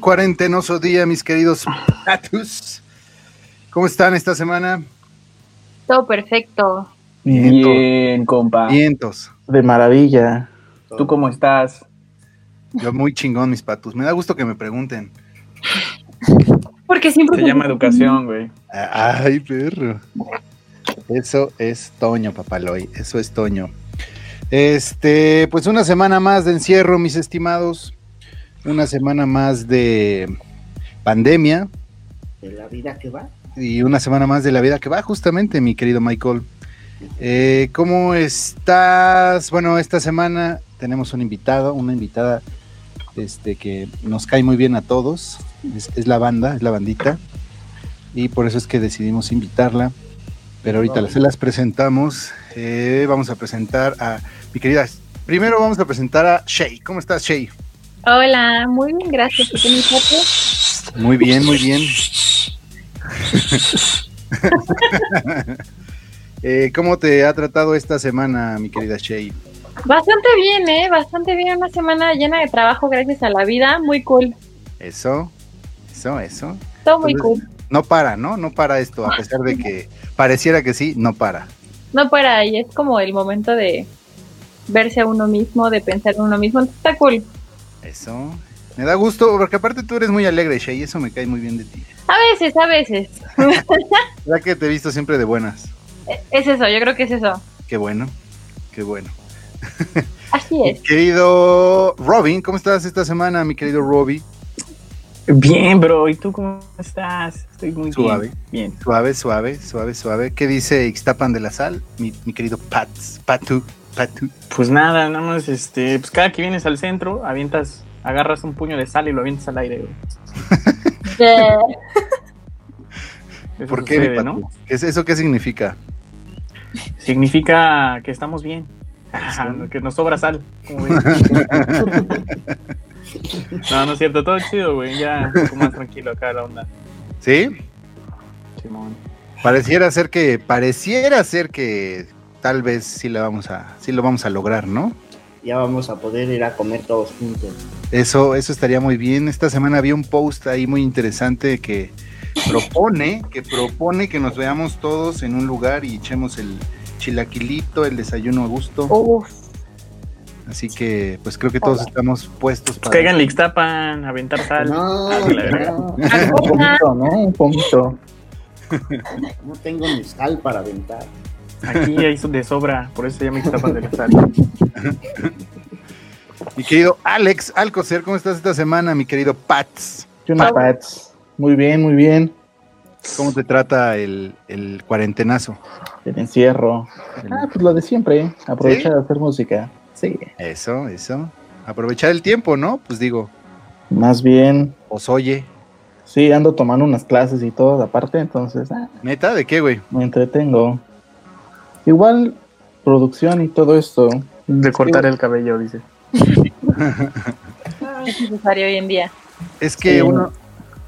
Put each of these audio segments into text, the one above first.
cuarentenoso día, mis queridos patus. ¿Cómo están esta semana? Todo perfecto. Bien, compa. Vientos. De maravilla. ¿Tú cómo estás? Yo muy chingón, mis patus. Me da gusto que me pregunten. Porque siempre Se llama educación, güey. Ay, perro. Eso es Toño, papaloy. Eso es Toño. Este, pues una semana más de encierro, mis estimados. Una semana más de pandemia. de la vida que va. Y una semana más de la vida que va, justamente, mi querido Michael. Eh, ¿Cómo estás? Bueno, esta semana tenemos un invitado, una invitada este, que nos cae muy bien a todos. Es, es la banda, es la bandita. Y por eso es que decidimos invitarla. Pero ahorita se las presentamos. Eh, vamos a presentar a mi querida. Primero vamos a presentar a Shay. ¿Cómo estás, Shay? Hola, muy bien, gracias. ¿Por qué? Muy bien, muy bien. Eh, ¿Cómo te ha tratado esta semana, mi querida Shay? Bastante bien, ¿eh? Bastante bien. Una semana llena de trabajo gracias a la vida. Muy cool. Eso, eso, eso. Todo muy Entonces, cool. No para, ¿no? No para esto, a pesar de que pareciera que sí, no para. No para ahí. Es como el momento de verse a uno mismo, de pensar en uno mismo. Entonces, está cool. Eso. Me da gusto, porque aparte tú eres muy alegre, Shay, y eso me cae muy bien de ti. A veces, a veces. Ya que te he visto siempre de buenas. es eso, yo creo que es eso. Qué bueno, qué bueno. Así es. Querido Robin, ¿cómo estás esta semana, mi querido Robbie? Bien, bro. ¿Y tú cómo estás? Estoy muy Suave. bien. Bien. Suave, suave, suave, suave. ¿Qué dice Ixtapan de la Sal, mi, mi querido Pats, Patu? Pues nada, nada más, este, pues cada que vienes al centro, avientas, agarras un puño de sal y lo avientas al aire, güey. Eso ¿Por qué, sucede? ¿no? ¿Qué es- ¿Eso qué significa? Significa que estamos bien. Que nos sobra sal. como no, no es cierto, todo chido, güey. Ya un poco más tranquilo acá la onda. ¿Sí? Simón. Pareciera ser que, pareciera ser que tal vez sí lo vamos a, sí lo vamos a lograr, ¿no? Ya vamos a poder ir a comer todos juntos. Eso, eso estaría muy bien. Esta semana había un post ahí muy interesante que propone, que propone que nos veamos todos en un lugar y echemos el chilaquilito, el desayuno a gusto. uf. Así que, pues creo que todos estamos puestos Pues para. caigan Lixtapan, aventar sal. No, la no, Un poquito, ¿no? Un poquito. no tengo ni sal para aventar. Aquí hay de sobra, por eso se llama Lixtapan de la sal. Mi querido Alex Alcocer, ¿cómo estás esta semana, mi querido Pats? Una Pats. Muy bien, muy bien. ¿Cómo te trata el, el cuarentenazo? El encierro. El- Ah, pues lo de siempre. ¿eh? Aprovechar de hacer música. Sí. Eso, eso. Aprovechar el tiempo, ¿no? Pues digo, Más bien. os oye. Sí, ando tomando unas clases y todo aparte, entonces ah, ¿Neta? ¿De qué, güey? me entretengo. Igual, producción y todo esto. De cortar el cabello, dice. Es necesario hoy en día. Es que Sí. uno,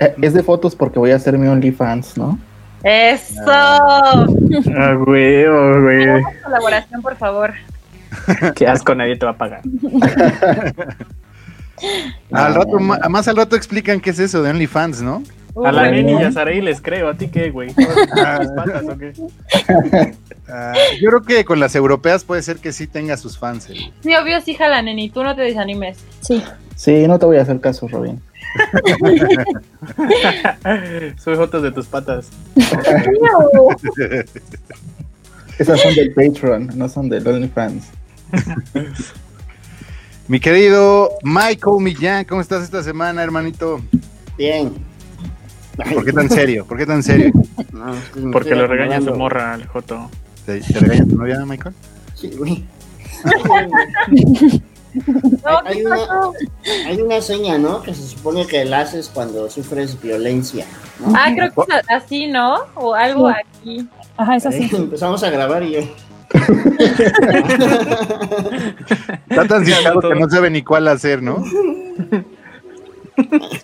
eh, es de fotos porque voy a hacer mi OnlyFans, ¿no? ¡Eso! Ah, güey, oh, güey. Colaboración, por favor. Qué asco, nadie te va a pagar. al Ah, rato, más al rato explican qué es eso de OnlyFans, ¿no? A la Neni y a Saraí les creo, ¿a ti qué, güey? Ah. ¿Tus patas o qué? Ah, yo creo que con las europeas puede ser que sí tenga sus fans. el- Sí, obvio, sí, jala, neni. Tú no te desanimes. Sí. Sí, no te voy a hacer caso, Robin. Soy fotos de tus patas. Esas son del Patreon, no son del OnlyFans. Mi querido Michael Millán, ¿cómo estás esta semana, hermanito? Bien. ¿Por qué tan serio? ¿Por qué tan serio? no, es que me Porque lo regaña su morra al Joto. ¿Te, te regaña tu novia, Michael? Sí, güey. No, Hay ¿qué una-? Hay una seña, ¿no? Que se supone que la haces cuando sufres violencia. ¿no? Ah, creo que es así, ¿no? O algo aquí. Ajá, es así. Empezamos a grabar y yo. Está tan citado que no sabe ni cuál hacer, ¿no?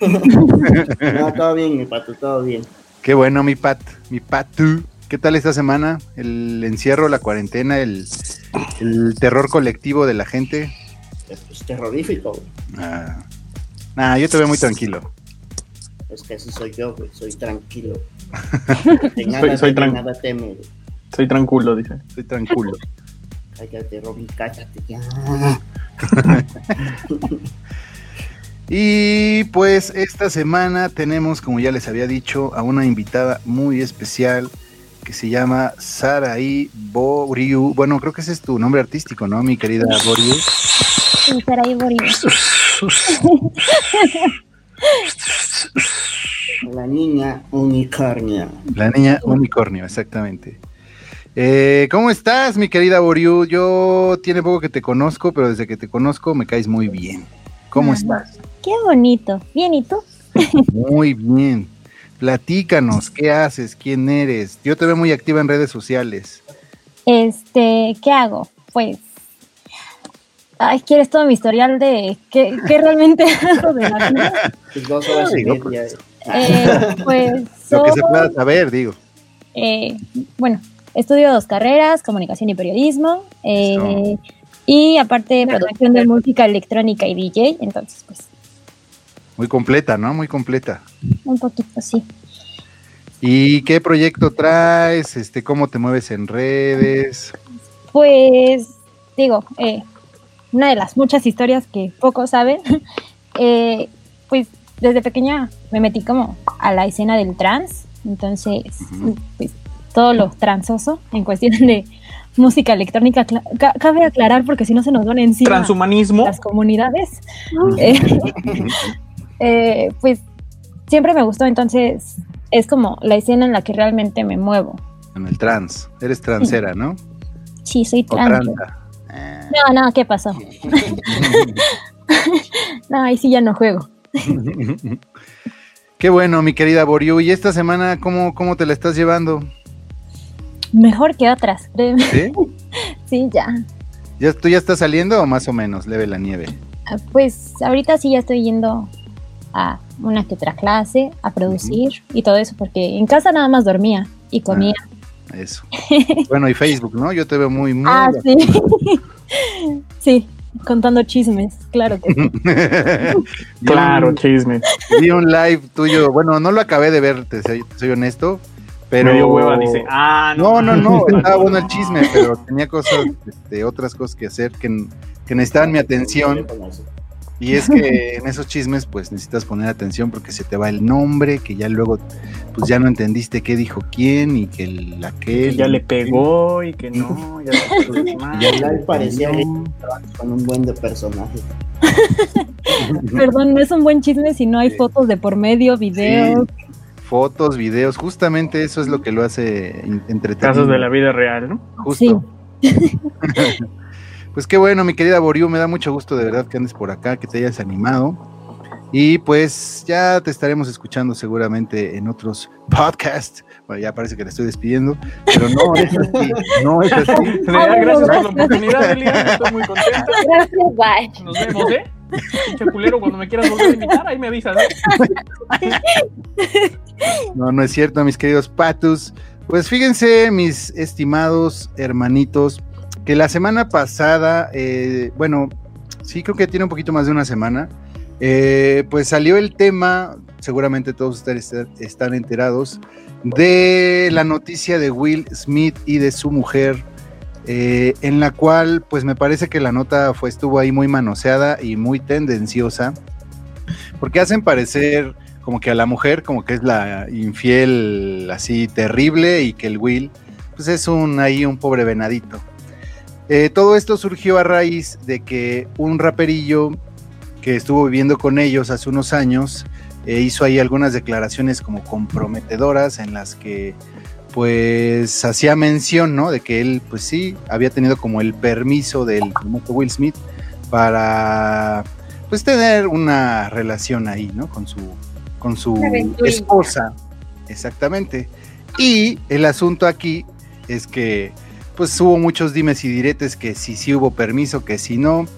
No, todo bien, mi pato, todo bien. Qué bueno, mi Pat, mi Patu. ¿Qué tal esta semana? El encierro, la cuarentena, el, el terror colectivo de la gente. Es pues, terrorífico. güey. Ah. Nah, yo te veo muy tranquilo. Es que así soy yo, güey. Soy tranquilo. De Soy- nada, soy tran- nada teme, güey. Soy tranquilo, dice. Estoy tranquilo. Cállate, Robin, cállate ya. Y pues esta semana tenemos, como ya les había dicho, a una invitada muy especial que se llama Saraí Boriu. Bueno, creo que ese es tu nombre artístico, ¿no, mi querida Boriu? Sí, Saraí Boriu. La niña unicornio. La niña unicornio, exactamente. Eh, ¿Cómo estás, mi querida Boriu? Yo tiene poco que te conozco, pero desde que te conozco me caes muy bien. ¿Cómo estás? Qué bonito. Bien, ¿y tú? Muy bien. Platícanos, ¿qué haces? ¿Quién eres? Yo te veo muy activa en redes sociales. Este, ¿qué hago? Pues. Ay, ¿quieres todo mi historial de qué, qué realmente hago de la vida? Tus dos horas y media. Eh, pues Lo que se pueda saber, digo. eh, bueno, estudio dos carreras, comunicación y periodismo, eh, y aparte producción de música electrónica y DJ, entonces pues Muy completa, ¿no? Muy completa. un poquito sí. ¿Y qué proyecto traes? Este, ¿Cómo te mueves en redes? Pues digo, eh, una de las muchas historias que pocos saben, eh, pues desde pequeña me metí como a la escena del trans, entonces pues todo lo transoso en cuestión de música electrónica, ca- cabe aclarar porque si no se nos van encima Transhumanismo. las comunidades, eh, eh, pues siempre me gustó, entonces es como la escena en la que realmente me muevo. En el trans. Eres transera, ¿no? Sí, soy trans. No, no, ¿qué pasó? No, ahí sí ya no juego. Qué bueno, mi querida Boriu. ¿Y esta semana cómo, cómo te la estás llevando? Mejor que otras, créeme. ¿Sí? Sí, ya. ¿Ya, ¿Tú ya estás saliendo o más o menos? Leve la nieve. Ah, Pues ahorita sí ya estoy yendo a una que otra clase, a producir y todo eso, porque en casa nada más dormía y comía. Eso. Bueno, y Facebook, ¿no? Yo te veo muy, muy. Ah, sí. sí, contando chismes, claro que sí. Vi Claro, un- chisme. Vi un live tuyo. Bueno, no lo acabé de ver, te soy, te soy honesto. Pero. Hueva, dice. Ah, No, no, no, estaba bueno el chisme, pero tenía cosas, este, otras cosas que hacer que, que necesitaban mi atención. Y es que en esos chismes, pues necesitas poner atención porque se te va el nombre, que ya luego, pues ya no entendiste qué dijo quién y que el aquel. Que ya le pegó y que no, ya de mal. Ya parecía con un buen de personajes. Perdón, no es un buen chisme si no hay Sí. fotos de por medio, videos. Fotos, videos, justamente eso es lo que lo hace entretenido. Casos de la vida real, ¿no? Justo. Pues qué bueno, mi querida Boriu, me da mucho gusto de verdad que andes por acá, que te hayas animado. Y pues ya te estaremos escuchando seguramente en otros podcasts. Bueno, ya parece que le estoy despidiendo, pero no es así, no es así. Ah, Gracias por la oportunidad, Elian. Estoy muy contenta. Gracias, bye. Nos vemos, ¿eh? Pinche culero, cuando me quieras volver a invitar, ahí me avisas. ¿eh? No, no es cierto, mis queridos patus. Pues fíjense, mis estimados hermanitos, que la semana pasada, eh, bueno, sí creo que tiene un poquito más de una semana, eh, pues salió el tema, seguramente todos ustedes est- están enterados, de la noticia de Will Smith y de su mujer, eh, en la cual pues me parece que la nota fue, estuvo ahí muy manoseada y muy tendenciosa, porque hacen parecer como que a la mujer como que es la infiel así terrible y que el Will pues es un ahí un pobre venadito. Eh, todo esto surgió a raíz de que un raperillo que estuvo viviendo con ellos hace unos años eh, hizo ahí algunas declaraciones como comprometedoras en las que pues hacía mención, ¿no? De que él pues sí había tenido como el permiso del famoso Will Smith para pues tener una relación ahí, ¿no? Con su con su esposa. Exactamente. Y el asunto aquí es que pues hubo muchos dimes y diretes que si sí hubo permiso, que si no.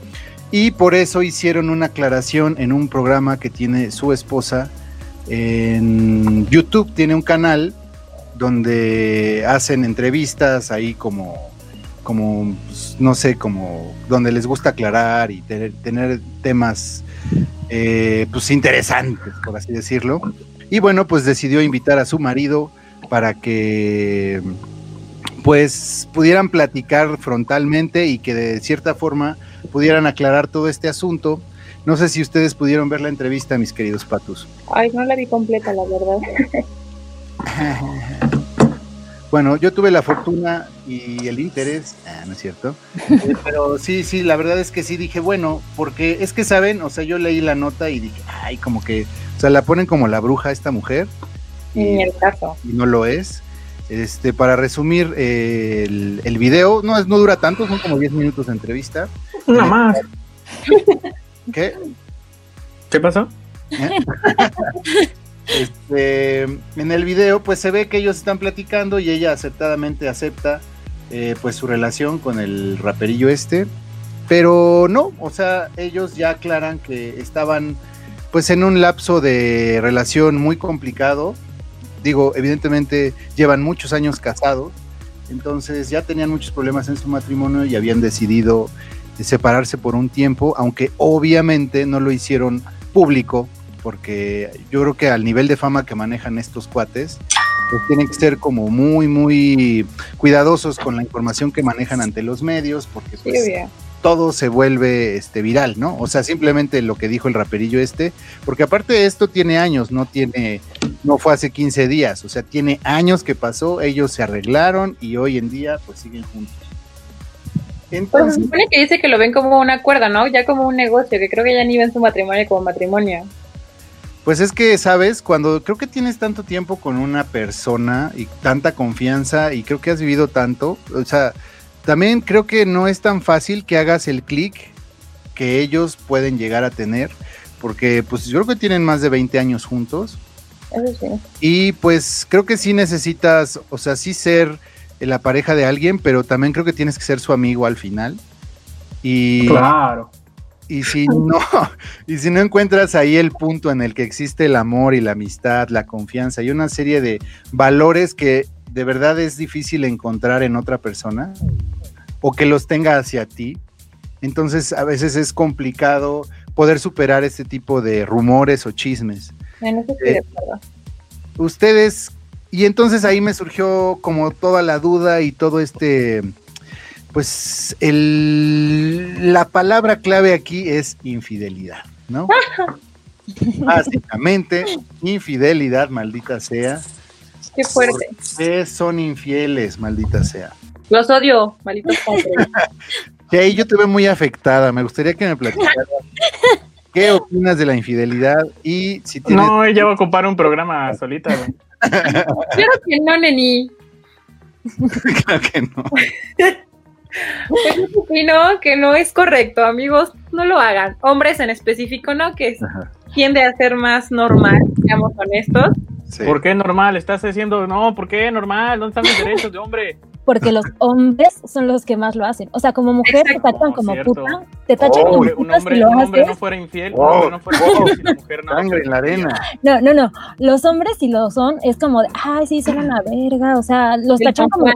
Y por eso hicieron una aclaración en un programa que tiene su esposa en YouTube. Tiene un canal donde hacen entrevistas ahí como, como pues, no sé, como donde les gusta aclarar y tener, temas eh, pues interesantes, por así decirlo. Y bueno, pues decidió invitar a su marido para que pues pudieran platicar frontalmente y que de cierta forma pudieran aclarar todo este asunto. No sé si ustedes pudieron ver la entrevista, mis queridos patos. Ay, no la vi completa, la verdad. Bueno, yo tuve la fortuna y el interés, ah, no es cierto, Eh, pero sí, sí, la verdad es que sí dije, bueno, porque es que saben, o sea, yo leí la nota y dije, ay, como que, o sea, la ponen como la bruja a esta mujer y, el caso. y no lo es. Este, para resumir eh, el, el video, no, es, no dura tanto, son como 10 minutos de entrevista. Una más. ¿Qué? ¿Qué pasó? Este, en el video, pues se ve que ellos están platicando y ella aceptadamente acepta eh, pues su relación con el raperillo este, pero no, o sea, ellos ya aclaran que estaban pues en un lapso de relación muy complicado. Digo, evidentemente llevan muchos años casados, entonces ya tenían muchos problemas en su matrimonio y habían decidido separarse por un tiempo, aunque obviamente no lo hicieron público porque yo creo que al nivel de fama que manejan estos cuates, pues tienen que ser como muy, muy cuidadosos con la información que manejan ante los medios, porque pues. Todo se vuelve este viral, ¿no? O sea, simplemente lo que dijo el raperillo este, porque aparte de esto tiene años, no tiene, no fue hace 15 días, o sea, tiene años que pasó, ellos se arreglaron y hoy en día pues siguen juntos. Pues se Entonces, supone que dice que lo ven como un acuerdo, ¿no? Ya como un negocio, que creo que ya ni ven su matrimonio como matrimonio. Pues es que, ¿sabes? Cuando creo que tienes tanto tiempo con una persona y tanta confianza y creo que has vivido tanto, o sea, también creo que no es tan fácil que hagas el clic que ellos pueden llegar a tener, porque pues yo creo que tienen más de 20 años juntos Eso sí. y pues creo que sí necesitas, o sea, sí ser la pareja de alguien, pero también creo que tienes que ser su amigo al final. Y, Claro. y si no, y si no encuentras ahí el punto en el que existe el amor y la amistad, la confianza y una serie de valores que de verdad es difícil encontrar en otra persona o que los tenga hacia ti, entonces a veces es complicado poder superar este tipo de rumores o chismes. En eso estoy Eh. Ustedes, y entonces ahí me surgió como toda la duda y todo este, pues el, la palabra clave aquí es infidelidad, ¿no? Básicamente, infidelidad, maldita sea. Qué fuerte. Ustedes son infieles, maldita sea. Los odio, malditos padres. Y ahí yo te veo muy afectada, me gustaría que me platicaras. ¿Qué opinas de la infidelidad? Y si tienes... No, ella va a ocupar un programa solita, güey. Claro que no, neni. Claro que no. Pues opino que no es correcto, amigos. No lo hagan. Hombres en específico, ¿no? Que Ajá, tiende a ser más normal, seamos honestos. Sí. ¿Por qué normal? Estás diciendo, no, ¿por qué normal? ¿Dónde están los derechos de hombre? Porque los hombres son los que más lo hacen. O sea, como mujer te tachan como cierto. puta, te tachan Oh, como Un puta hombre, si lo un hombre no haces. fuera infiel, Oh, un hombre no fuera infiel si la mujer no. Sangre en la arena. No, no, no. Los hombres si lo son, es como de, ay, sí, son una verga. O sea, los tachan como,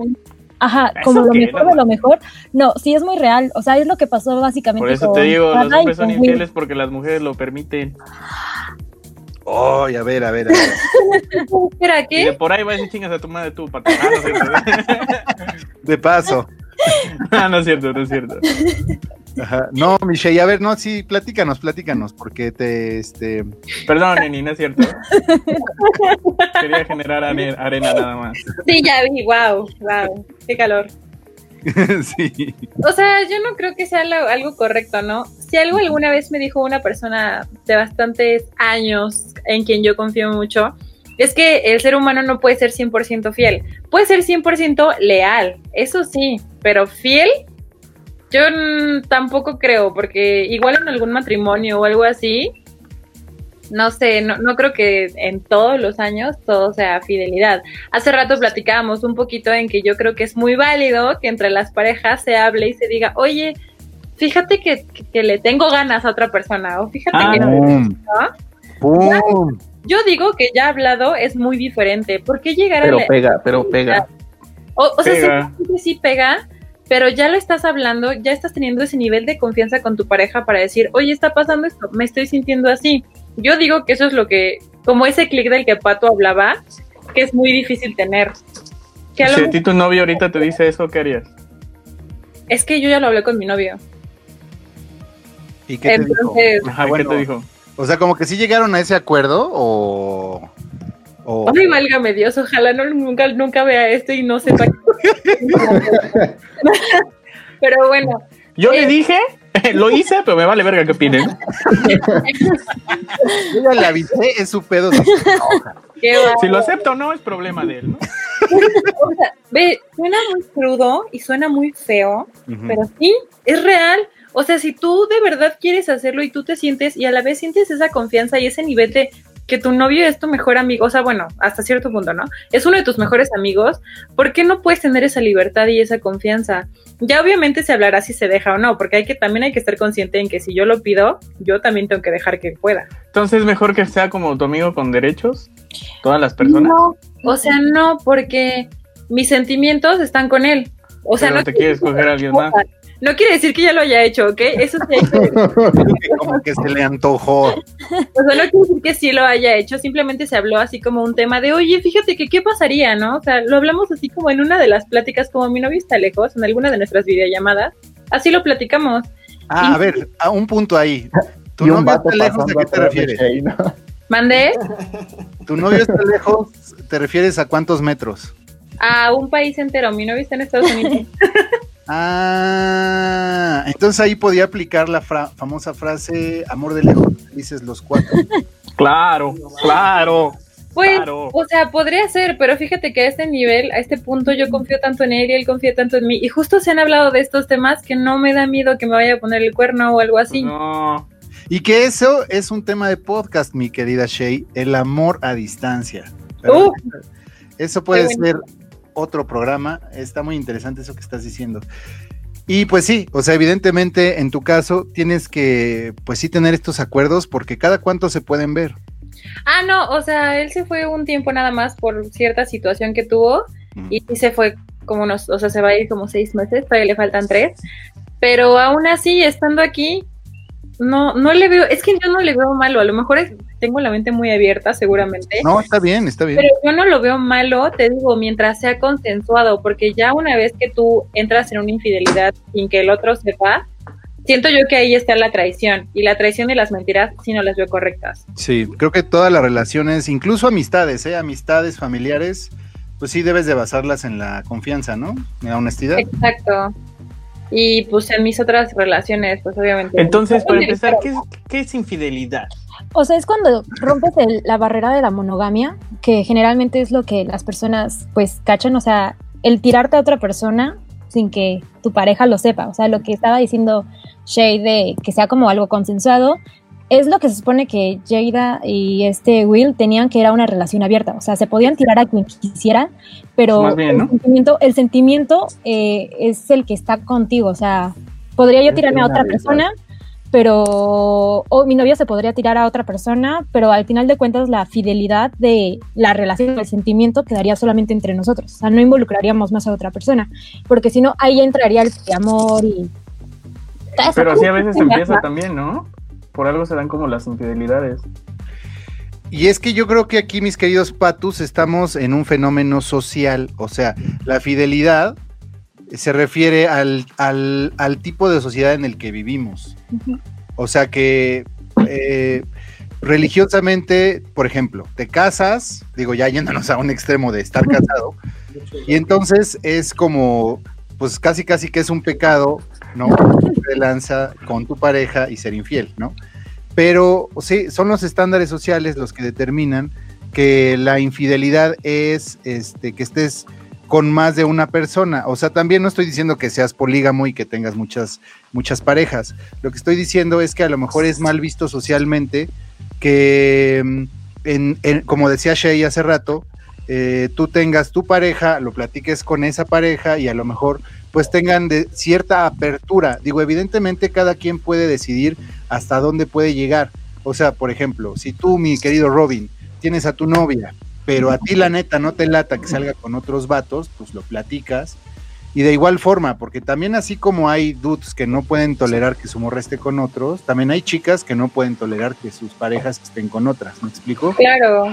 ajá, ¿Eso como lo mejor No, de lo mejor. No, sí es muy real. O sea, es lo que pasó básicamente Por eso con te digo, los hombres son infieles porque las mujeres lo permiten. Oh, a ver, a ver, a ver. Espera, Y de ¿qué? por ahí vas y chingas a tu madre tú, pato. Ah, no es cierto. De paso. Ah, no es cierto, no es cierto. Ajá. No, Michelle, a ver, no, sí, platícanos, platícanos, porque te, este, Perdón, Neni, no es cierto. Quería generar are- arena nada más. Sí, ya vi, wow, wow, qué calor. sí. O sea, yo no creo que sea algo correcto, ¿no? Si algo alguna vez me dijo una persona de bastantes años en quien yo confío mucho, es que el ser humano no puede ser 100% fiel. Puede ser 100% leal, eso sí, pero fiel, yo tampoco creo, porque igual en algún matrimonio o algo así, no sé, no, no creo que en todos los años todo sea fidelidad. Hace rato platicábamos un poquito en que yo creo que es muy válido que entre las parejas se hable y se diga, oye, fíjate que, que- que le tengo ganas a otra persona, o fíjate Ah, que no. Yo digo que ya hablado es muy diferente. ¿Por qué llegar Pero a la- pega, pero pega. O, o sea, Pega. sí pega, pero ya lo estás hablando, ya estás teniendo ese nivel de confianza con tu pareja para decir, oye, está pasando esto, me estoy sintiendo así. Yo digo que eso es lo que como ese clic del que Pato hablaba, que es muy difícil tener. Que Si a ti tu novio ahorita te dice eso, ¿qué harías? es que yo ya lo hablé con mi novio. ¿Y qué te dijo? Entonces, Ajá, Bueno. ¿qué te dijo? O sea, como que sí llegaron a ese acuerdo o... o- ay, válgame Dios, ojalá no, nunca, nunca vea esto y no sepa. Pero bueno, Yo Eh. le dije, lo hice, pero me vale verga que opinen. Yo ya le avisé, es su pedo. si lo acepto o no, es problema de él, ¿no? O sea, ve, suena muy crudo y suena muy feo, pero sí, es real. O sea, si tú de verdad quieres hacerlo y tú te sientes y a la vez sientes esa confianza y ese nivel de que tu novio es tu mejor amigo, o sea, bueno, hasta cierto punto, ¿no? Es uno de tus mejores amigos, ¿por qué no puedes tener esa libertad y esa confianza? Ya obviamente se hablará si se deja o no, porque hay que también hay que estar consciente en que si yo lo pido, yo también tengo que dejar que pueda. Entonces es mejor que sea como tu amigo con derechos, todas las personas. No, o sea, no, porque mis sentimientos están con él. O sea, pero no te quieres coger a alguien más. No quiere decir que ya lo haya hecho, ¿ok? Eso sí hay que- Que como que se le antojó. O sea, no quiere decir que sí lo haya hecho, simplemente se habló así como un tema de, oye, fíjate que qué pasaría, ¿no? O sea, lo hablamos así como en una de las pláticas, como mi novio está lejos, en alguna de nuestras videollamadas, así lo platicamos. Ah, a ver, a un punto ahí. ¿Tu novio está lejos? ¿A qué te refieres? Shay, ¿no? Mandé ¿Tu novio está lejos? ¿Te refieres a cuántos metros? a un país entero, mi novio está en Estados Unidos. Ah, entonces ahí podía aplicar la fra- famosa frase amor de lejos, dices los cuatro. Claro, claro. Pues, Claro. o sea, podría ser, pero fíjate que a este nivel, a este punto, yo confío tanto en él y él confía tanto en mí. Y justo se han hablado de estos temas que no me da miedo que me vaya a poner el cuerno o algo así. No. Y que eso es un tema de podcast, mi querida Shay, el amor a distancia. Eso puede ser otro programa, está muy interesante eso que estás diciendo. Y pues sí, o sea, evidentemente en tu caso tienes que, pues sí, tener estos acuerdos porque cada cuánto se pueden ver. Ah, no, o sea, él se fue un tiempo nada más por cierta situación que tuvo Mm. y se fue como unos, o sea, se va a ir como seis meses, todavía le faltan tres, pero aún así, estando aquí, no, no le veo, es que yo no le veo malo, a lo mejor es- tengo la mente muy abierta seguramente, No, está bien, está bien. pero yo no lo veo malo, te digo, mientras sea consensuado, porque ya una vez que tú entras en una infidelidad sin que el otro sepa, siento yo que ahí está la traición, y la traición y las mentiras sí no las veo correctas. Sí, creo que todas las relaciones, incluso amistades, ¿eh? amistades familiares, pues sí debes de basarlas en la confianza, ¿no? En la honestidad. Exacto. Y pues en mis otras relaciones, pues obviamente. Entonces, para empezar, ¿qué es, qué es infidelidad? O sea, es cuando rompes el- la barrera de la monogamia, que generalmente es lo que las personas pues cachan, o sea, el tirarte a otra persona sin que tu pareja lo sepa, o sea, lo que estaba diciendo Shay de que sea como algo consensuado, es lo que se supone que Jada y este Will tenían que era una relación abierta, o sea, se podían tirar a quien quisiera, pero el sentimiento, el sentimiento eh, es el que está contigo, o sea, podría yo Es tirarme a otra persona, pero o mi novio se podría tirar a otra persona, pero al final de cuentas la fidelidad de la relación, el sentimiento quedaría solamente entre nosotros, o sea, no involucraríamos más a otra persona, porque si no ahí entraría el amor y Pero así a veces empieza también, ¿no? Por algo se dan como las infidelidades. Y es que yo creo que aquí, mis queridos patus, estamos en un fenómeno social. O sea, la fidelidad se refiere al, al- al tipo de sociedad en el que vivimos. O sea que eh, religiosamente, por ejemplo, te casas, digo, ya yéndonos a un extremo de estar casado, y entonces es como, pues casi casi que es un pecado, ¿no? De lanza con tu pareja y ser infiel, ¿no? Pero sí, son los estándares sociales los que determinan que la infidelidad es este, que estés con más de una persona. O sea, también no estoy diciendo que seas polígamo y que tengas muchas, muchas parejas. Lo que estoy diciendo es que a lo mejor es mal visto socialmente que, mm, como decía Shay hace rato, eh, tú tengas tu pareja, lo platiques con esa pareja y a lo mejor pues tengan de cierta apertura. Digo, evidentemente cada quien puede decidir hasta dónde puede llegar. O sea, por ejemplo, si tú, mi querido Robin, tienes a tu novia, pero a ti la neta no te lata que salga con otros vatos, pues lo platicas Y de igual forma, porque también así como hay dudes que no pueden tolerar que su morra esté con otros, también hay chicas que no pueden tolerar que sus parejas estén con otras, ¿me explico? Claro.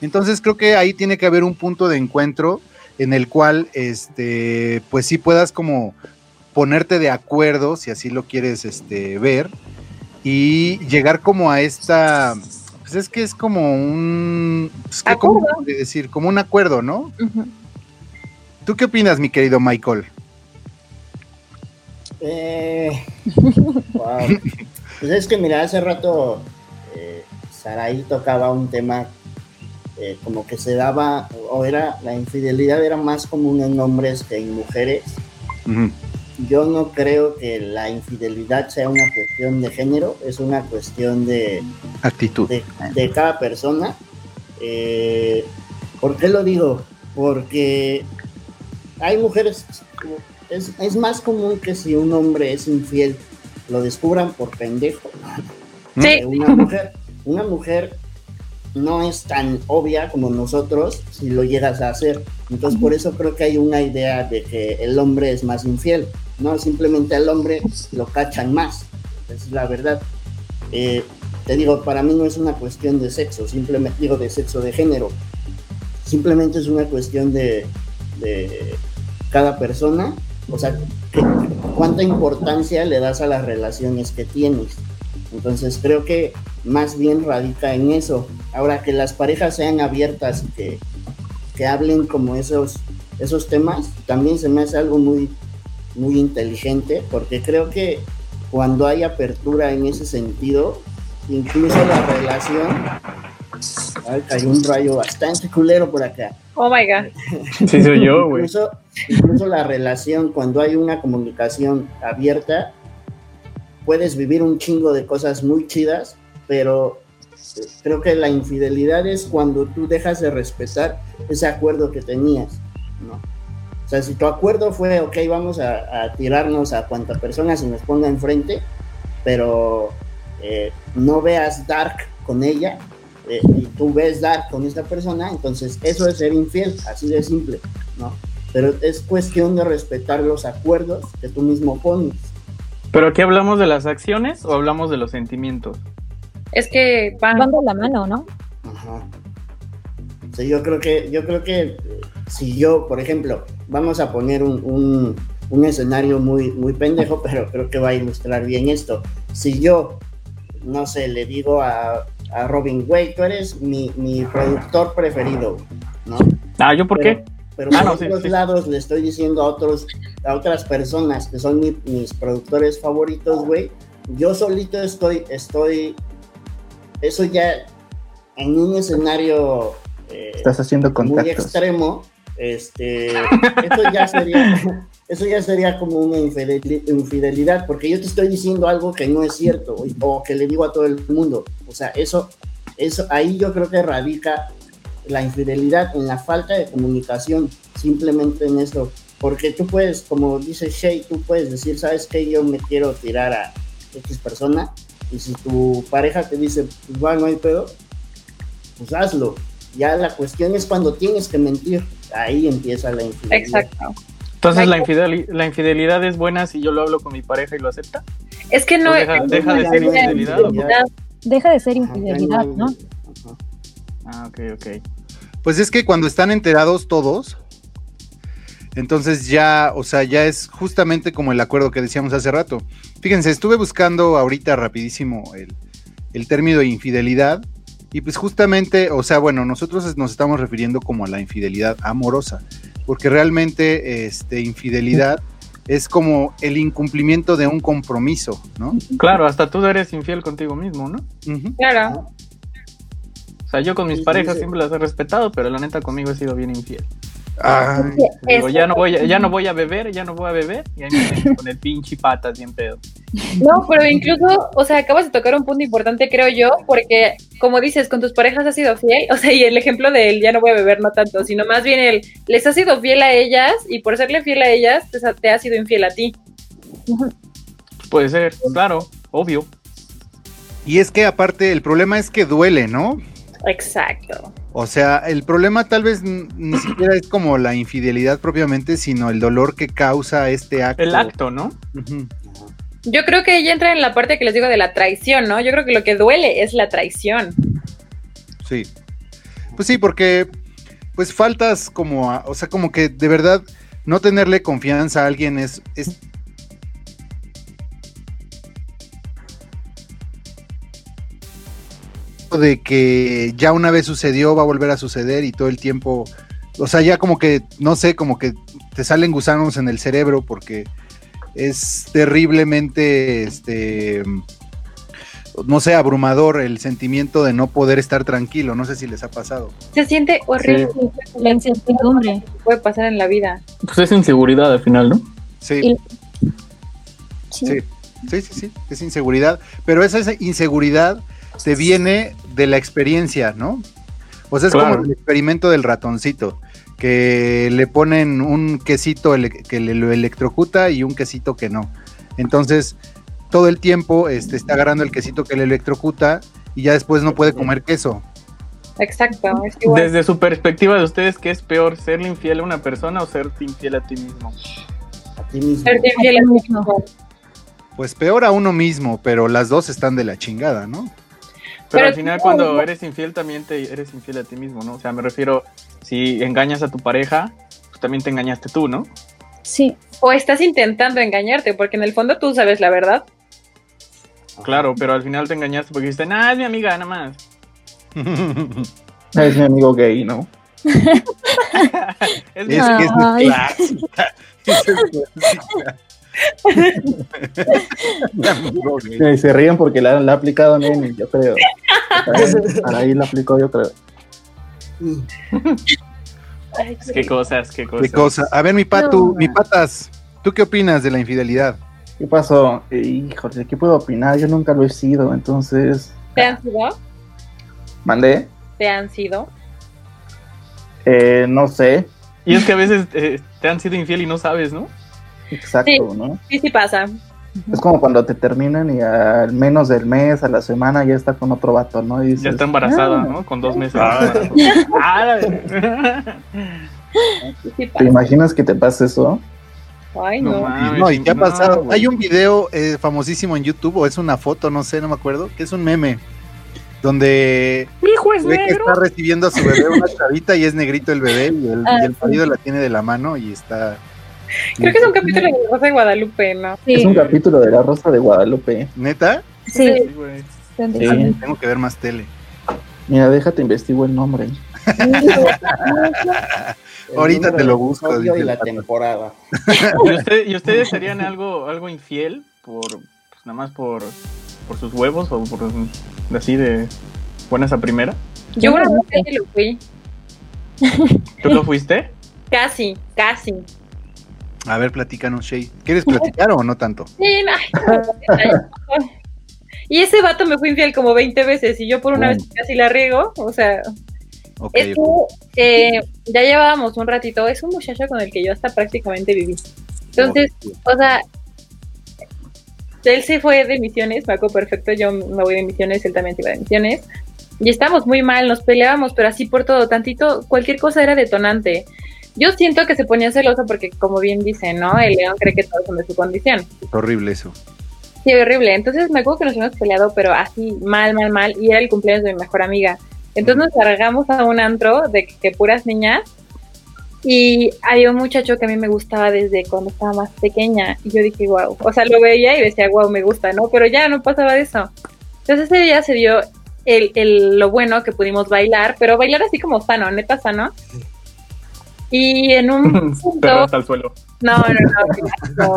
Entonces creo que ahí tiene que haber un punto de encuentro en el cual, este, pues sí puedas como ponerte de acuerdo, si así lo quieres este, ver, y llegar como a esta, pues es que es como un, pues que ¿cómo Acuerdo. podría decir, como un acuerdo, ¿no? Ujú. ¿Tú qué opinas, mi querido Michael? Eh, wow. Pues es que mira, hace rato eh, Saraí tocaba un tema eh, como que se daba, o era, la infidelidad era más común en hombres que en mujeres. Yo no creo que la infidelidad sea una cuestión de género, es una cuestión de, Actitud. de, de cada persona. Eh, ¿Por qué lo digo? Porque hay mujeres, es, es más común que si un hombre es infiel, lo descubran por pendejo. Sí. Una mujer, una mujer no es tan obvia como nosotros si lo llegas a hacer. Entonces por eso creo que hay una idea de que el hombre es más infiel. No, simplemente al hombre lo cachan más. Es la verdad. Eh, te digo, para mí no es una cuestión de sexo, simplemente digo de sexo de género. Simplemente es una cuestión de, de cada persona. O sea, que- cuánta importancia le das a las relaciones que tienes. Entonces creo que más bien radica en eso. Ahora que las parejas sean abiertas y que, que hablen como esos, esos temas, también se me hace algo muy, muy inteligente, porque creo que cuando hay apertura en ese sentido, incluso la relación... Ay, cayó un rayo bastante culero por acá. Oh my God. Sí, soy yo, güey. Incluso, incluso la relación, cuando hay una comunicación abierta, puedes vivir un chingo de cosas muy chidas, pero eh, creo que la infidelidad es cuando tú dejas de respetar ese acuerdo que tenías, ¿no? O sea, si tu acuerdo fue, ok, vamos a, tirarnos a cuanta persona se nos ponga enfrente, pero eh, no veas Dark con ella, eh, y tú ves Dark con esta persona, entonces eso es ser infiel, así de simple, ¿no? Pero es cuestión de respetar los acuerdos que tú mismo pones. ¿Pero aquí hablamos de las acciones o hablamos de los sentimientos? Es que van. Van de la mano, ¿no? Ajá. O sea, yo creo que, yo creo que eh, si yo, por ejemplo, vamos a poner un, un- un escenario muy, muy pendejo, pero creo que va a ilustrar bien esto. Si yo, no sé, le digo a, a Robin, güey, tú eres mi, mi productor preferido, ¿no? Ah, ¿yo por pero, qué? Pero Ah, por no, otros sí. lados le estoy diciendo a otros, a otras personas que son mi- mis productores favoritos, güey. Yo solito estoy, estoy, eso ya en un escenario eh, Estás haciendo muy extremo, este, eso ya sería, eso ya sería como una infideli- infidelidad, porque yo te estoy diciendo algo que no es cierto o, que le digo a todo el mundo. O sea, eso, eso, ahí yo creo que radica la infidelidad en la falta de comunicación, simplemente en eso. Porque tú puedes, como dice Shay, tú puedes decir, ¿sabes qué? Yo me quiero tirar a X persona. Y si tu pareja te dice, pues va, no hay pedo, pues hazlo. Ya la cuestión es cuando tienes que mentir. Ahí empieza la infidelidad. Exacto. Entonces la, infideli- la infidelidad es buena si yo lo hablo con mi pareja y lo acepta. Es que no. Deja- es deja de ser infidelidad. infidelidad. Deja de ser infidelidad, ¿no? Ajá. Ah, ok, ok. Pues es que cuando están enterados todos, entonces ya, o sea, ya es justamente como el acuerdo que decíamos hace rato. Fíjense, estuve buscando ahorita rapidísimo el, el término de infidelidad y pues justamente, o sea, bueno, nosotros nos estamos refiriendo como a la infidelidad amorosa, porque realmente este, infidelidad es como el incumplimiento de un compromiso, ¿no? Claro, hasta tú eres infiel contigo mismo, ¿no? Claro. O sea, yo con mis Sí, sí, parejas sí. siempre las he respetado, pero la neta conmigo he sido bien infiel. Ay, Digo, Es- ya no voy a, ya no voy a beber, ya no voy a beber, y ahí me tengo con el pinche patas bien pedo. No, pero incluso, o sea, acabas de tocar un punto importante, creo yo, porque, como dices, con tus parejas has sido fiel, o sea, y el ejemplo del ya no voy a beber no tanto, sino más bien el les has sido fiel a ellas y por serle fiel a ellas te, te has sido infiel a ti. Pues puede ser, claro, obvio. Y es que aparte el problema es que duele, ¿no? Exacto. O sea, el problema tal vez ni siquiera es como la infidelidad propiamente, sino el dolor que causa este acto. El acto, ¿no? Yo creo que ella entra en la parte que les digo de la traición, ¿no? Yo creo que lo que duele es la traición. Sí. Pues sí, porque pues faltas como, a- o sea, como que de verdad no tenerle confianza a alguien es, es de que ya una vez sucedió, va a volver a suceder y todo el tiempo, o sea, ya como que, no sé, como que te salen gusanos en el cerebro porque es terriblemente, este, no sé, abrumador el sentimiento de no poder estar tranquilo, no sé si les ha pasado. Se siente horrible. La incertidumbre. que puede pasar en la vida. Pues es inseguridad al final, ¿no? Sí, Y- Sí. sí, sí, sí, sí, es inseguridad, pero esa, esa inseguridad te viene de la experiencia, ¿no? O sea, es Claro. como el experimento del ratoncito, que le ponen un quesito que le lo electrocuta y un quesito que no. Entonces, todo el tiempo este, está agarrando el quesito que le electrocuta y ya después no puede comer queso. Exacto. Es igual. Desde su perspectiva de ustedes, ¿qué es peor? ¿Serle infiel a una persona o serte infiel a ti mismo? A ti mismo. Serte infiel a ti mismo. Pues peor a uno mismo, pero las dos están de la chingada, ¿no? Pero, Pero al final no, cuando no. eres infiel también te eres infiel a ti mismo, ¿no? O sea, me refiero, si engañas a tu pareja, pues también te engañaste tú, ¿no? Sí. O estás intentando engañarte, porque en el fondo tú sabes la verdad. Claro, pero al final te engañaste porque dijiste, nah, es mi amiga, nada más. Es mi amigo gay, ¿no? Es mi Es que es Ay. clásica. Se ríen porque la, la ha aplicado Nene, yo creo. Para ahí, la aplicó, yo creo. Qué cosas, qué cosas. Qué cosa. A ver, mi patu, No. mi patas, ¿tú qué opinas de la infidelidad? ¿Qué pasó? Eh, Híjole, ¿qué puedo opinar? Yo nunca lo he sido, entonces. ¿Te han sido? ¿Mandé? ¿Te han sido? Eh, no sé. Y es que a veces eh, te han sido infiel y no sabes, ¿no? Exacto, Sí. ¿no? Sí, sí pasa. Es como cuando te terminan y al menos del mes, a la semana, ya está con otro vato, ¿no? Y Ya está embarazada, "Ah". ¿no? Con dos meses. Ah. Sí, sí ¿Te imaginas que te pase eso? Ay, No no. ¿y qué ha pasado? Hay un video eh, famosísimo en YouTube, o es una foto, no sé, no me acuerdo, que es un meme, donde Hijo es ve que negro. está recibiendo a su bebé una chavita y es negrito el bebé y el, Ah, y el marido la tiene de la mano y está... Creo que es un capítulo de Rosa de Guadalupe, ¿no? Sí. Es un capítulo de La Rosa de Guadalupe. ¿Neta? Sí. Sí, güey. Sí. Tengo que ver más tele. Mira, déjate investigo el nombre. El Ahorita te lo busco, dice la temporada. ¿Y, usted- y ustedes serían algo, algo infiel por, pues, nada más por, por sus huevos o por así de buenas a primera? Yo vez casi lo fui. ¿Tú lo fuiste? Casi, casi. A ver, platícanos, Shay. ¿Quieres platicar o no tanto? Sí, no. Y ese vato me fue infiel como 20 veces y yo por una Bueno. vez casi la riego. O sea, Ok, es que eh, ya llevábamos un ratito. Es un muchacho con el que yo hasta prácticamente viví. Entonces, o sea, él se fue de misiones, me acuerdo perfecto, yo me voy de misiones, él también se iba de misiones. Y estábamos muy mal, nos peleábamos, pero así por todo, tantito, cualquier cosa era detonante. Yo siento que se ponía celoso porque, como bien dice, ¿no? El león cree que todos son de su condición. Es horrible eso. Sí, horrible. Entonces me acuerdo que nos habíamos peleado, pero así, mal, mal, mal. Y era el cumpleaños de mi mejor amiga. Entonces nos largamos a un antro de que, que puras niñas. Y había un muchacho que a mí me gustaba desde cuando estaba más pequeña. Y yo dije, wow. O sea, lo veía y decía, wow, me gusta, ¿no? Pero ya no pasaba de eso. Entonces ese día se dio el, el, lo bueno que pudimos bailar, pero bailar así como sano, neta sano. Y en un punto. Perro hasta el suelo. No, no, no. no.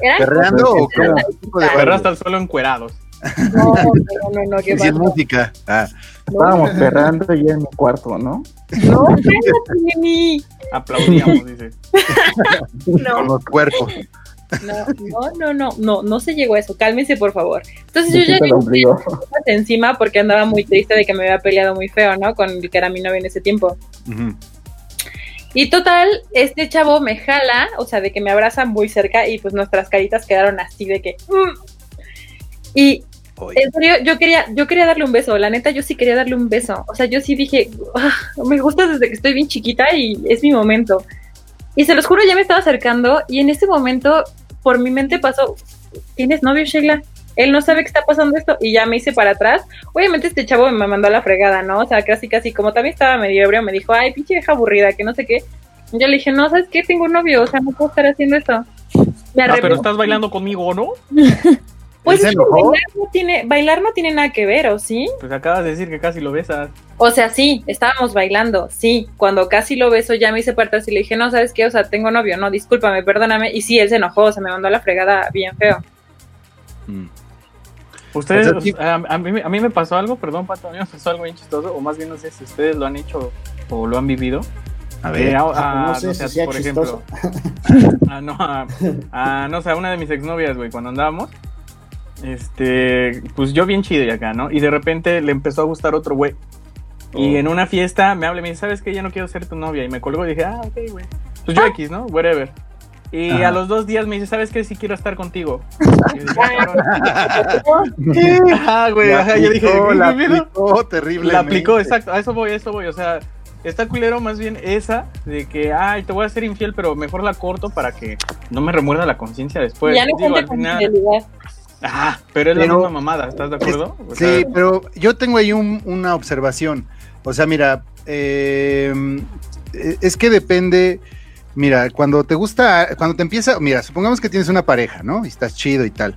Eran ¿Perreando o baile? hasta el suelo encuerados. No, no, no, no, qué Sin música. Ah, Estábamos perrando ya en mi cuarto, ¿no? No, cállate. Aplaudíamos, dice. con No, los cuerpos. no, no, no, no, no, no se llegó a eso. Cálmense, por favor. Entonces yo ya llegué encima porque andaba muy triste de que me había peleado muy feo, ¿no? Con el que era mi novio en ese tiempo. Ujú. Y total, este chavo me jala, o sea, de que me abraza muy cerca y pues nuestras caritas quedaron así de que... mm. Y. En serio, yo quería, yo quería darle un beso, la neta, yo sí quería darle un beso. O sea, yo sí dije, "Ah, me gusta desde que estoy bien chiquita y es mi momento. Y se los juro, ya me estaba acercando y en ese momento por mi mente pasó, ¿tienes novio, Sheila? Él no sabe que está pasando esto y ya me hice para atrás. Obviamente este chavo me mandó a la fregada, ¿no? O sea, casi, casi, como también estaba medio ebrio, me dijo, ay, pinche vieja aburrida, que no sé qué. Yo le dije, no, ¿sabes qué? Tengo un novio, o sea, no puedo estar haciendo esto. Me Ah, pero estás bailando conmigo, ¿no? Pues bailar no, tiene, bailar no tiene nada que ver, ¿o sí? Pues acabas de decir que casi lo besas. O sea, sí, estábamos bailando, sí. Cuando casi lo beso, ya me hice para atrás y le dije, no, ¿sabes qué? O sea, tengo novio, no, discúlpame, perdóname. Y sí, él se enojó, o sea, me mandó a la fregada bien feo. Mm. Ustedes, O sea, sí. a, a mí, a mí me pasó algo, perdón, Pato, a mí me pasó algo bien chistoso, o más bien no sé si ustedes lo han hecho o lo han vivido. A ver. a- Ah, a- no sé no si sé, sea por chistoso. ejemplo, a, no, a, a, no sé, a una de mis exnovias, güey, cuando andábamos, este, pues yo bien chido y acá, ¿no? Y de repente le empezó a gustar otro güey. Y Oh. en una fiesta me habla y me dice, ¿sabes qué? Ya no quiero ser tu novia. Y me colgó y dije, ah, ok, güey. Pues yo X, ¿no? Whatever. Y Ajá. a los dos días me dice, ¿sabes qué? Sí quiero estar contigo. Y yo dije, "Ah, cabrón". Ajá, güey, La ajá, yo dije, aplicó, ¿qué la aplicó terrible. La aplicó, exacto, a eso voy, a eso voy, o sea, está culero más bien esa de que, ay, te voy a ser infiel, pero mejor la corto para que no me remuerda la conciencia después. ya no Digo, al final, ajá, pero es Pero- la misma mamada, ¿estás de acuerdo? O sea, Sí, pero yo tengo ahí un- una observación. O sea, mira, eh, es que depende. Mira, cuando te gusta, cuando te empieza, mira, supongamos que tienes una pareja, ¿no? Y estás chido y tal.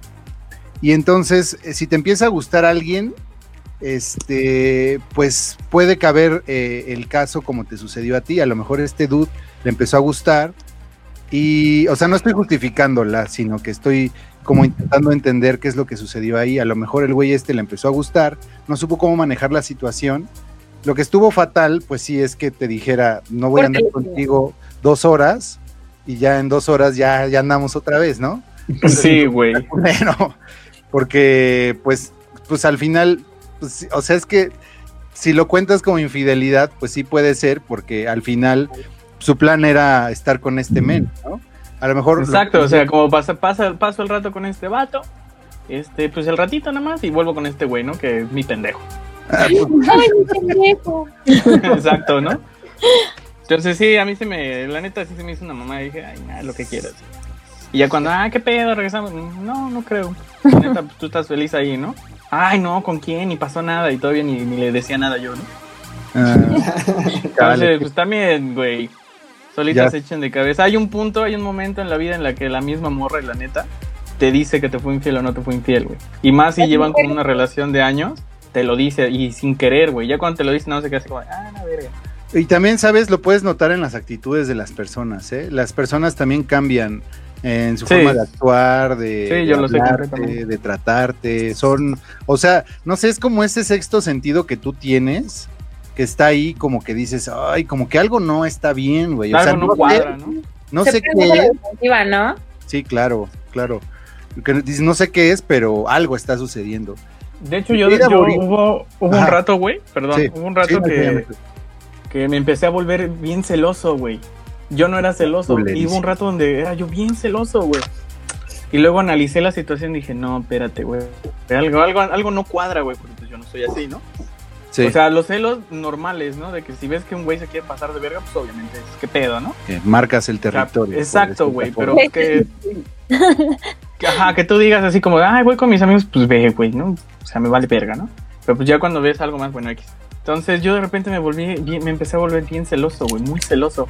Y entonces, eh, si te empieza a gustar alguien, este, pues puede caber eh, el caso como te sucedió a ti. A lo mejor este dude le empezó a gustar. Y, o sea, no estoy justificándola, sino que estoy como intentando entender qué es lo que sucedió ahí. A lo mejor el güey este le empezó a gustar, no supo cómo manejar la situación. Lo que estuvo fatal, pues sí, es que te dijera, no voy a andar contigo dos horas y ya en dos horas ya, ya andamos otra vez, ¿no? sí, güey. Bueno, porque pues, pues al final, pues, o sea, es que si lo cuentas como infidelidad, pues sí puede ser, porque al final su plan era estar con este men, ¿no? A lo mejor... Exacto, o sea, como pasa, pasa, paso el rato con este vato, este, pues el ratito nada más y vuelvo con este güey, ¿no? Que es mi pendejo. Ah, pues, Ay, mi pendejo. Exacto, ¿no? Entonces sí, a mí se me, la neta sí se me hizo una mamá y dije, ay, nada, lo que quieras. Y ya cuando, ah, qué pedo, regresamos. No, no creo. La neta, pues, tú estás feliz ahí, ¿no? Ay, no, ¿con quién? Ni pasó nada y todavía ni, ni le decía nada yo, ¿no? ah, Entonces, pues también, güey, solitas se echen de cabeza. Hay un punto, hay un momento en la vida en la que la misma morra y la neta te dice que te fue infiel o no te fue infiel, güey. Y más si llevan con una relación de años, te lo dice y sin querer, güey. Ya cuando te lo dice, no se queda así como, ah, la verga. Y también, ¿sabes? Lo puedes notar en las actitudes de las personas, ¿eh? Las personas también cambian en su Sí. forma de actuar, de, Sí, de yo lo sé de tratarte. Son, o sea, no sé, es como ese sexto sentido que tú tienes, que está ahí como que dices, ay, como que algo no está bien, güey. O sea, no sé- cuadra, ¿no? No Se sé qué la es. ¿no? Sí, claro, claro. No sé qué es, pero algo está sucediendo. De hecho, yo, yo hubo, hubo un rato, güey, perdón, Sí, hubo un rato sí, no, que, que me empecé a volver bien celoso, güey. Yo no era celoso, y hubo un rato donde era yo bien celoso, güey. Y luego analicé la situación y dije, no, espérate, güey. Algo, algo, algo no cuadra, güey, porque pues yo no soy así, ¿no? Sí, O sea, los celos normales, ¿no? De que si ves que un güey se quiere pasar de verga, pues obviamente es que pedo, ¿no? que marcas el O sea, territorio. exacto, güey, pero que, Ajá, que tú digas así como, ay, voy con mis amigos, pues ve, güey, ¿no? O sea, me vale verga, ¿no? Pero pues ya cuando ves algo más, bueno, X. Entonces yo de repente me volví, bien- me empecé a volver bien celoso, güey, muy celoso.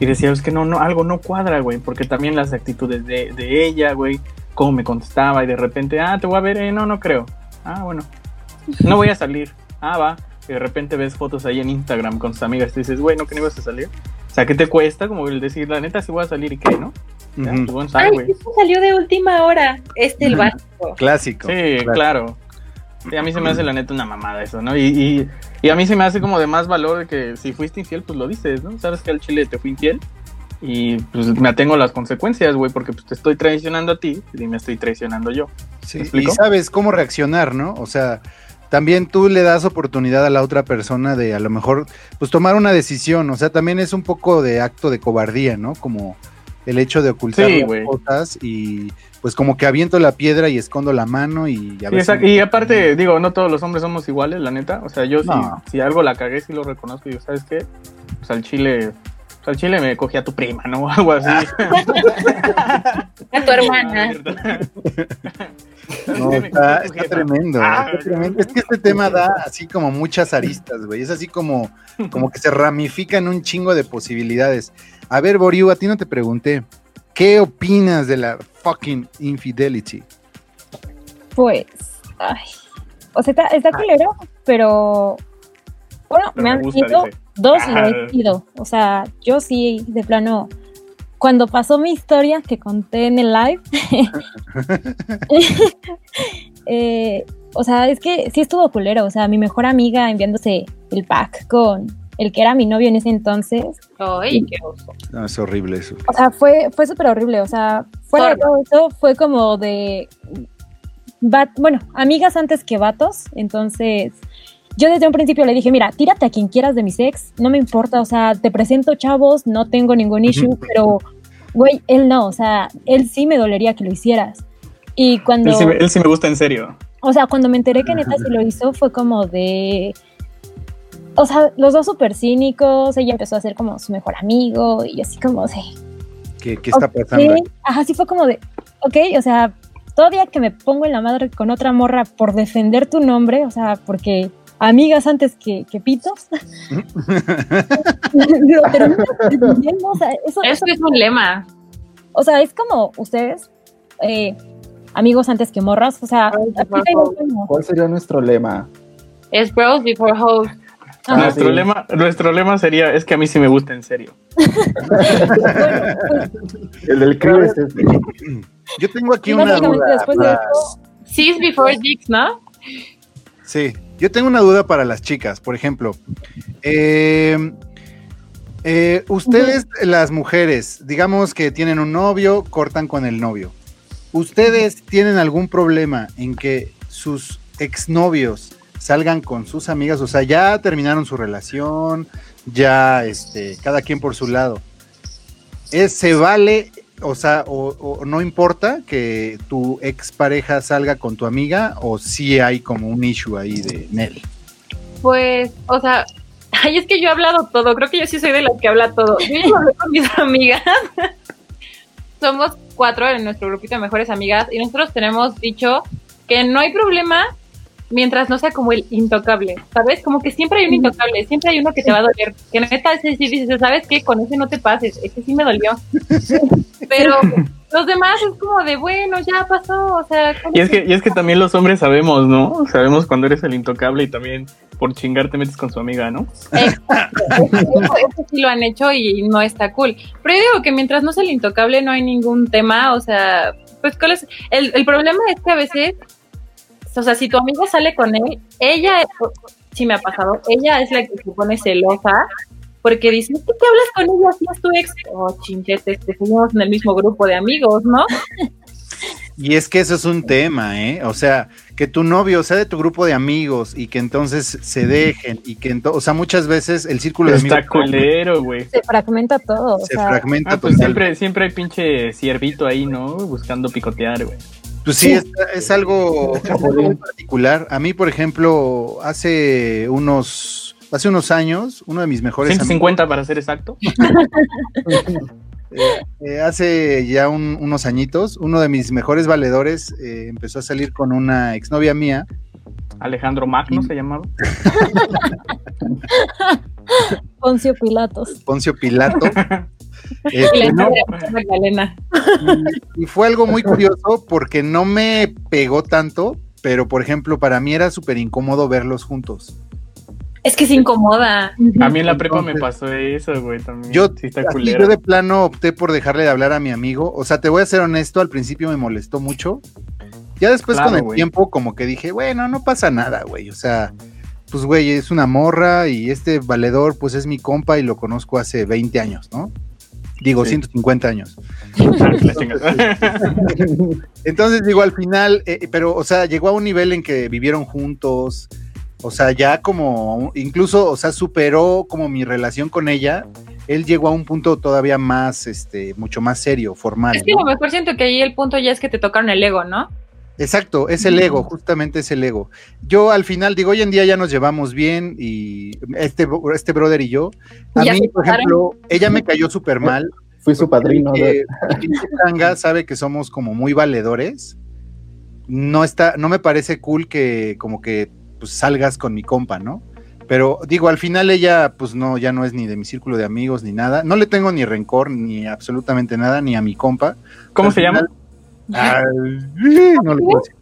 Y decía, es que no, no, algo no cuadra, güey, porque también las actitudes de, de ella, güey, cómo me contestaba y de repente, ah, te voy a ver, eh, no, no creo. Ah, bueno, no voy a salir. Ah, va. Y de repente ves fotos ahí en Instagram con tus amigas y te dices, güey, ¿no que no ibas a salir? O sea, ¿qué te cuesta? Como el decir, la neta, si voy a salir y qué, ¿no? Ya, Ujú. pues, Ay, esto salió de última hora. Este el básico. Clásico. Sí, claro. Sí, a mí se me hace la neta una mamada eso, ¿no? Y, y, y a mí se me hace como de más valor de que si fuiste infiel, pues lo dices, ¿no? Sabes que al chile te fui infiel y pues me atengo a las consecuencias, güey, porque pues te estoy traicionando a ti y me estoy traicionando yo. Sí, ¿Me y sabes cómo reaccionar, ¿no? O sea, también tú le das oportunidad a la otra persona de a lo mejor, pues tomar una decisión. O sea, también es un poco de acto de cobardía, ¿no? Como el hecho de ocultar Sí, las cosas y pues como que aviento la piedra y escondo la mano y a Sí, si-. Y aparte, digo, no todos los hombres somos iguales, la neta. O sea, yo No. si, si algo la cagué, sí lo reconozco y digo, ¿sabes qué? Pues al chile, pues al chile me cogí a tu prima, ¿no? Algo así. A tu hermana. No, está, está tremendo, Ah, está tremendo. Es que este tema da así como muchas aristas, güey. Es así como, como que se ramifica en un chingo de posibilidades. A ver, Boriu, a ti no te pregunté. ¿Qué opinas de la fucking infidelity? Pues, ay. O sea, está, está culero, pero. Bueno, Pero me han gusta, dice. dos y lo Ajá. he. O sea, yo sí, de plano. Cuando pasó mi historia que conté en el live, eh, o sea, es que sí estuvo culero. O sea, mi mejor amiga enviándose el pack con el que era mi novio en ese entonces. Ay, qué oso. No, es horrible eso. O sea, fue, fue súper horrible. O sea, fuera de todo eso, fue como de. bueno, amigas antes que vatos. Entonces, yo desde un principio le dije: Mira, tírate a quien quieras de mis ex. No me importa. O sea, te presento chavos, no tengo ningún issue. pero, güey, él no. O sea, él sí me dolería que lo hicieras. Y cuando. Él sí, me- él sí me gusta en serio. O sea, cuando me enteré que neta sí lo hizo, fue como de. O sea, los dos súper cínicos. Ella empezó a ser como su mejor amigo. Y así como de. ¿Qué, qué está Ok, pasando? Ajá, sí fue como de, ok, o sea, todavía que me pongo en la madre con otra morra por defender tu nombre, o sea, porque amigas antes que, que pitos, terminas defendiendo, o sea, eso, Eso es un lema. o sea, es como ustedes, eh, amigos antes que morras, o sea, Ay, ¿Cuál sería nuestro lema? Es bros before hoes. Ajá, nuestro, sí. lema, nuestro lema sería, es que a mí sí me gusta en serio. El del crew es este. Yo tengo aquí una duda. después de before dicks, ¿no? Sí, yo tengo una duda para las chicas, por ejemplo. eh, eh, ustedes, las mujeres, digamos que tienen un novio, cortan con el novio. ¿Ustedes tienen algún problema en que sus exnovios salgan con sus amigas? O sea, ya terminaron su relación, ya este, cada quien por su lado. ¿Es, ¿Se vale, o sea, o, no importa que tu expareja salga con tu amiga o sí hay como un issue ahí de Nel? Pues, o sea, ay, es que yo he hablado todo. Creo que yo sí soy de las que habla todo. Yo ya hablé con mis amigas. Somos cuatro en nuestro grupito de mejores amigas y nosotros tenemos dicho que no hay problema mientras no sea como el intocable, ¿sabes? Como que siempre hay un intocable, siempre hay uno que te va a doler. Que neta, ese sí dices, ¿sabes qué? Con ese no te pases, ese sí me dolió. Pero los demás es como de, bueno, ya pasó, o sea... Y es que, y es que también los hombres sabemos, ¿no? Sabemos cuando eres el intocable y también por chingar te metes con su amiga, ¿no? Exacto. Eso, eso sí lo han hecho y no está cool. Pero yo digo que mientras no sea el intocable no hay ningún tema, o sea, pues ¿cuál es? El, el problema es que a veces, o sea, si tu amigo sale con él, ella, sí me ha pasado, ella es la que se pone celosa porque dice, ¿qué te hablas con ella si es tu ex? Oh, chinchetes, te seguimos en el mismo grupo de amigos, ¿no? Y es que eso es un tema, ¿eh? O sea, que tu novio sea de tu grupo de amigos y que entonces se dejen y que entonces, o sea, muchas veces el círculo de Está amigos culero, güey. se fragmenta todo, o se sea, fragmenta Ah, pues siempre, siempre hay pinche ciervito ahí, ¿no? Buscando picotear, güey. Pues sí, es, es algo muy particular. A mí, por ejemplo, hace unos, hace unos años, uno de mis mejores amigos, 150 para ser exacto. eh, eh, hace ya un- unos añitos, uno de mis mejores valedores eh, empezó a salir con una exnovia mía. Alejandro Magno se llamaba. Poncio Pilatos. Poncio Pilato. Y Este, no, y, y fue algo muy curioso porque no me pegó tanto, pero por ejemplo, para mí era súper incómodo verlos juntos. Es que se incomoda. A mí en la prepa me pasó eso, güey, también. Yo, sí está así culero. yo de plano opté por dejarle de hablar a mi amigo. O sea, te voy a ser honesto, al principio me molestó mucho. Ya después Claro, con el güey. tiempo como que dije, bueno, no pasa nada, güey. O sea, pues güey, es una morra y este valedor pues es mi compa y lo conozco hace 20 años, ¿no? Digo, Sí. 150 años. Entonces digo, al final, eh, pero, o sea, llegó a un nivel en que vivieron juntos, o sea, ya como, incluso, o sea, superó como mi relación con ella, él llegó a un punto todavía más, este, mucho más serio, formal. Es que ¿no? a lo mejor siento que ahí el punto ya es que te tocaron el ego, ¿no? Exacto, es el ego, justamente es el ego. Yo al final digo, hoy en día ya nos llevamos bien y este, este brother y yo, a ¿Ya mí, por ejemplo, ella me cayó súper mal. Fui su padrino. porque Pinche Tanga sabe que somos como muy valedores. No está, no me parece cool que como que pues, salgas con mi compa, ¿no? Pero digo, al final ella, pues no, ya no es ni de mi círculo de amigos ni nada. No le tengo ni rencor, ni absolutamente nada, ni a mi compa. ¿Cómo Al se llama? Ay, no lo puedo decir.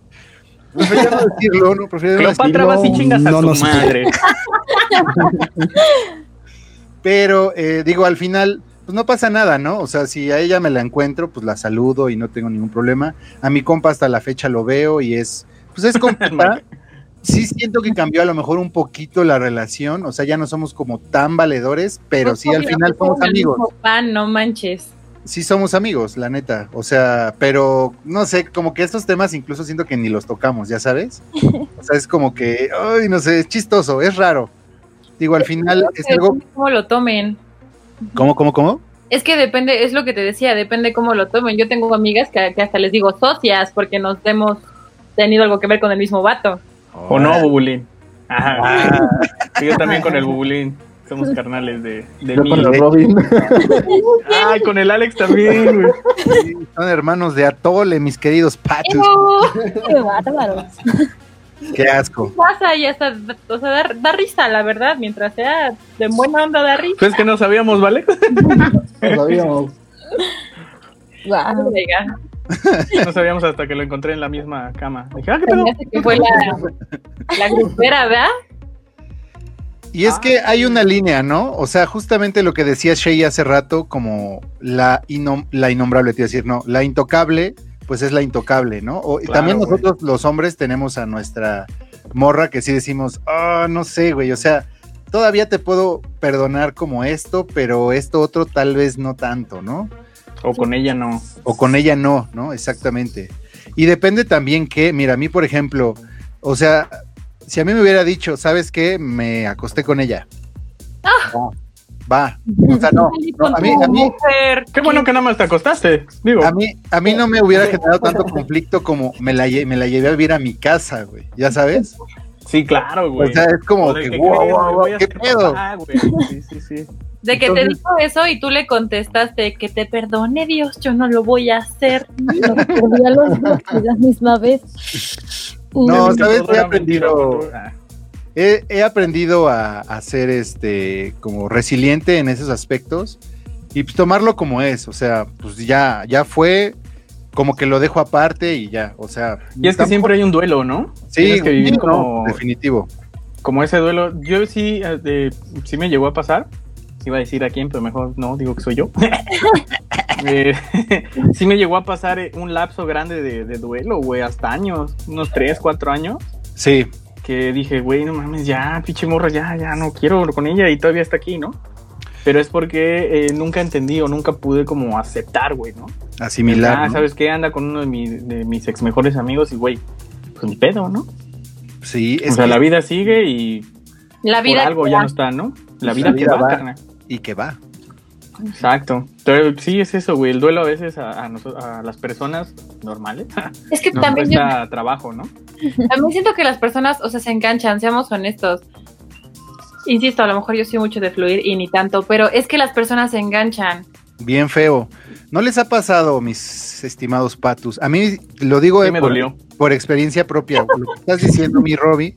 Prefiero no decirlo, no, prefiero no Cleopatra decirlo. vas y chingas a no, tu no sé. madre. Pero eh, digo, al final, pues no pasa nada, ¿no? O sea, si a ella me la encuentro, pues la saludo y no tengo ningún problema. A mi compa hasta la fecha lo veo y es, pues es compa. Sí siento que cambió a lo mejor un poquito la relación, o sea, ya no somos como tan valedores, pero Pues sí al final somos amigos. Pan, no manches. Sí somos amigos, la neta. O sea, pero no sé, como que estos temas incluso siento que ni los tocamos, ¿ya sabes? O sea, es como que, ay, no sé, es chistoso, es raro. Digo, al final es que algo... depende cómo lo tomen. ¿Cómo, cómo, cómo? Es que depende, es lo que te decía, depende cómo lo tomen. Yo tengo amigas que, que hasta les digo socias porque nos hemos tenido algo que ver con el mismo vato. ¿O no, Bubulín? Ajá. Ah, Sí, Yo también con el Bubulín. Somos carnales de, de Yo mí. con el Robin. Ay, con el Alex también, güey. sí, son hermanos de Atole, mis queridos patos. Qué bárbaros. Qué asco. pasa y hasta, o sea, da, da risa, la verdad, mientras sea de buena onda da risa. Pues que no sabíamos, ¿vale? No sabíamos. Oiga, No sabíamos hasta que lo encontré en la misma cama. Dije, ah, ¿qué pedo? que fue la, la grupera, ¿verdad? Y es que hay una línea, ¿no? O sea, justamente lo que decía Shay hace rato, como la, inom- la innombrable, te iba a decir, no, la intocable, pues es la intocable, ¿no? O, Claro, también nosotros los hombres tenemos a nuestra morra que sí decimos, ah, no sé, güey, o sea, todavía te puedo perdonar como esto, pero esto otro tal vez no tanto, ¿no? O con ella no. o con ella no, ¿no? Exactamente. Y depende también que, mira, a mí, por ejemplo, o sea, si a mí me hubiera dicho, ¿sabes qué? Me acosté con ella. Va, va. O sea, no, no, a mí, a mí. Qué bueno que nada más te acostaste. Digo, a mí, a mí no me hubiera generado tanto conflicto como me la, lle- me la llevé a vivir a mi casa, güey. ¿Ya sabes? sí, claro, güey. O sea, es como que, ¿qué wow, wow, wow, Voy a ¿qué pedo? Sí, sí, sí. De que te dijo eso y tú le contestaste que te perdone Dios, yo no lo voy a hacer. Nos a los dos la misma vez. No, ¿sabes? He aprendido- He, he aprendido a, a ser este como resiliente en esos aspectos y pues tomarlo como es, o sea, pues ya, ya fue, como que lo dejo aparte y ya, o sea. Y es que tampoco- siempre hay un duelo, ¿no? sí, Tienes que vivir sí, no, como, definitivo. como ese duelo. Yo sí, eh, sí me llegó a pasar. Iba a decir a quién, pero mejor no, digo que soy yo. Eh, sí me llegó a pasar eh, un lapso grande de, de duelo, güey, hasta años, unos 3, 4 años, Sí, que dije, güey, no mames, ya, pinche morra, ya, ya no quiero con ella y todavía está aquí, ¿no? Pero es porque eh, nunca entendí o nunca pude como aceptar, güey, ¿no? asimilar. Ah, ¿no? ¿sabes qué? Anda con uno de, mi- de mis ex mejores amigos y, güey, pues ni pedo, ¿no? Sí, O sea, que- la vida sigue y La por vida algo que ya no está, ¿no? La La vida que vida va, va. Y que va. Exacto. Pero sí es eso, güey. El duelo a veces a, a noso- a las personas normales Es que nos también yo trabajo, ¿no? También siento que las personas, o sea, se enganchan, seamos honestos. Insisto, a lo mejor yo soy mucho de fluir y ni tanto, pero es que las personas se enganchan. Bien feo. ¿No les ha pasado, mis estimados patus? A mí lo digo Sí eh, me por, dolió. por experiencia propia. Lo que estás diciendo, mi Robbie,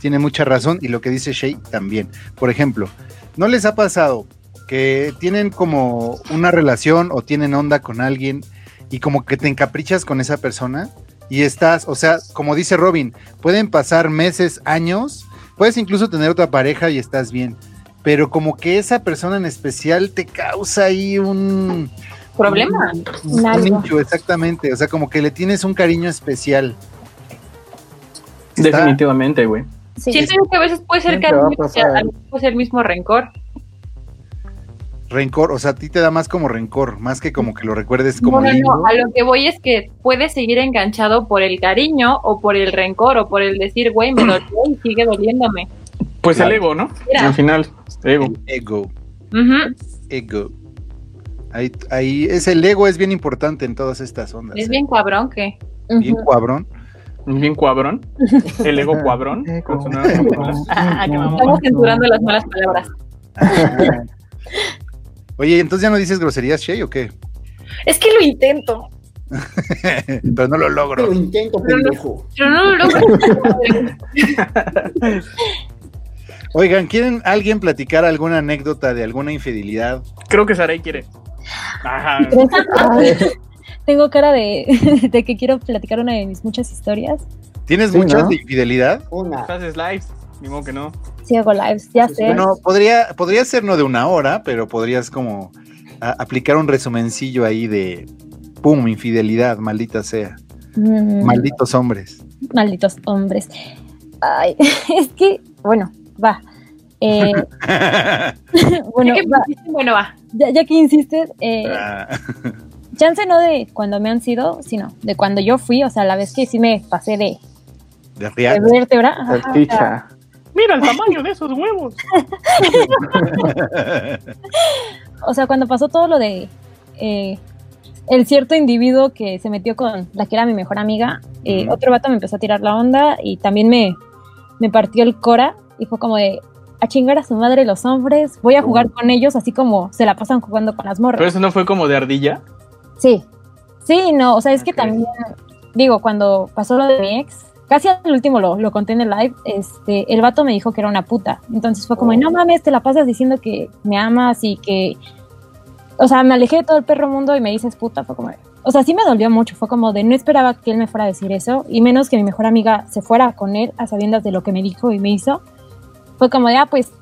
tiene mucha razón y lo que dice Shay también. Por ejemplo, ¿no les ha pasado que tienen como una relación o tienen onda con alguien y como que te encaprichas con esa persona y estás, o sea, como dice Robin, pueden pasar meses, años, puedes incluso tener otra pareja y estás bien, pero como que esa persona en especial te causa ahí un ¿Problema? un, un Algo. nicho, exactamente, o sea, como que le tienes un cariño especial. Está- Definitivamente, güey. Sí. Siento que a veces puede ser Siempre va a cariño, pasar. a veces puede ser el mismo rencor. rencor, o sea, a ti te da más como rencor, más que como que lo recuerdes como no, no, a lo que voy es que puedes seguir enganchado por el cariño o por el rencor o por el decir, güey, me dolió y sigue doliéndome. Pues Claro. el ego, ¿no? Mira. Al final, ego. El ego. Ego. Ahí, ahí, es el ego es bien importante en todas estas ondas. Es ¿eh? bien cabrón que. Bien Ujú. cuabrón. Bien cuabrón. El ego cuabrón. con su nueva fórmula. Ah, mamón. Estamos censurando las malas palabras. Oye, entonces ya no dices groserías, Shay, o qué? Es que lo intento, Pero no lo logro. Lo intento, Pero no- pendejo. pero no lo logro. Oigan, ¿quieren alguien platicar alguna anécdota de alguna infidelidad? Creo que Sarai quiere. Ajá. Tengo cara de, de que quiero platicar una de mis muchas historias. ¿Tienes Sí, muchas ¿no? de infidelidad? Una. Haces lives. Ni modo que no. Sí, hago lives, ya sé. Bueno, podría, podría ser no de una hora, pero podrías como a- aplicar un resumencillo ahí de pum, infidelidad, maldita sea. Mm, Malditos hombres. malditos hombres. Ay, es que, bueno, va. Eh, bueno, Ya que va, bueno, va. ya, ya que insistes, eh, Ah, chance no de cuando me han sido, sino de cuando yo fui, o sea, la vez que sí me pasé de, de de vértebra. ajá, o sea. Mira el tamaño de esos huevos. O sea, cuando pasó todo lo de eh, el cierto individuo que se metió con la que era mi mejor amiga, eh, otro vato me empezó a tirar la onda y también me, me partió el cora y fue como de a chingar a su madre los hombres, voy a jugar con ellos así como se la pasan jugando con las morras. Pero eso no fue como de ardilla. Sí, sí, no, o sea, es que Ok. también, digo, cuando pasó lo de mi ex, casi al último lo, lo conté en el live, este, el vato me dijo que era una puta. Entonces fue como, no mames, te la pasas diciendo que me amas y que, o sea, me alejé de todo el perro mundo y me dices puta, fue como, o sea, sí me dolió mucho, fue como de no esperaba que él me fuera a decir eso y menos que mi mejor amiga se fuera con él a sabiendas de lo que me dijo y me hizo. Fue como de, ah, pues,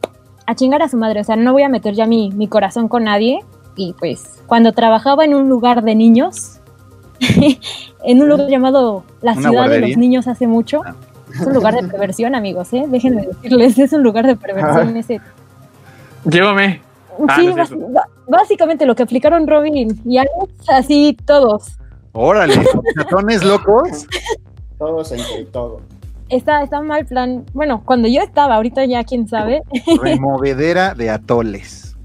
a chingar a su madre, o sea, no voy a meter ya mi, mi corazón con nadie y pues cuando trabajaba en un lugar de niños, en un lugar llamado la ¿Una ciudad de los niños hace mucho, Ah. es un lugar de perversión, amigos, ¿eh? Déjenme decirles, es un lugar de perversión ese. Llévame. Ah, sí, no es básicamente lo que aplicaron Robin y Alex, así todos. Órale, chatones locos. Todos entre todos. Está, está mal plan. Bueno, cuando yo estaba, ahorita ya quién sabe, Removedera de atoles.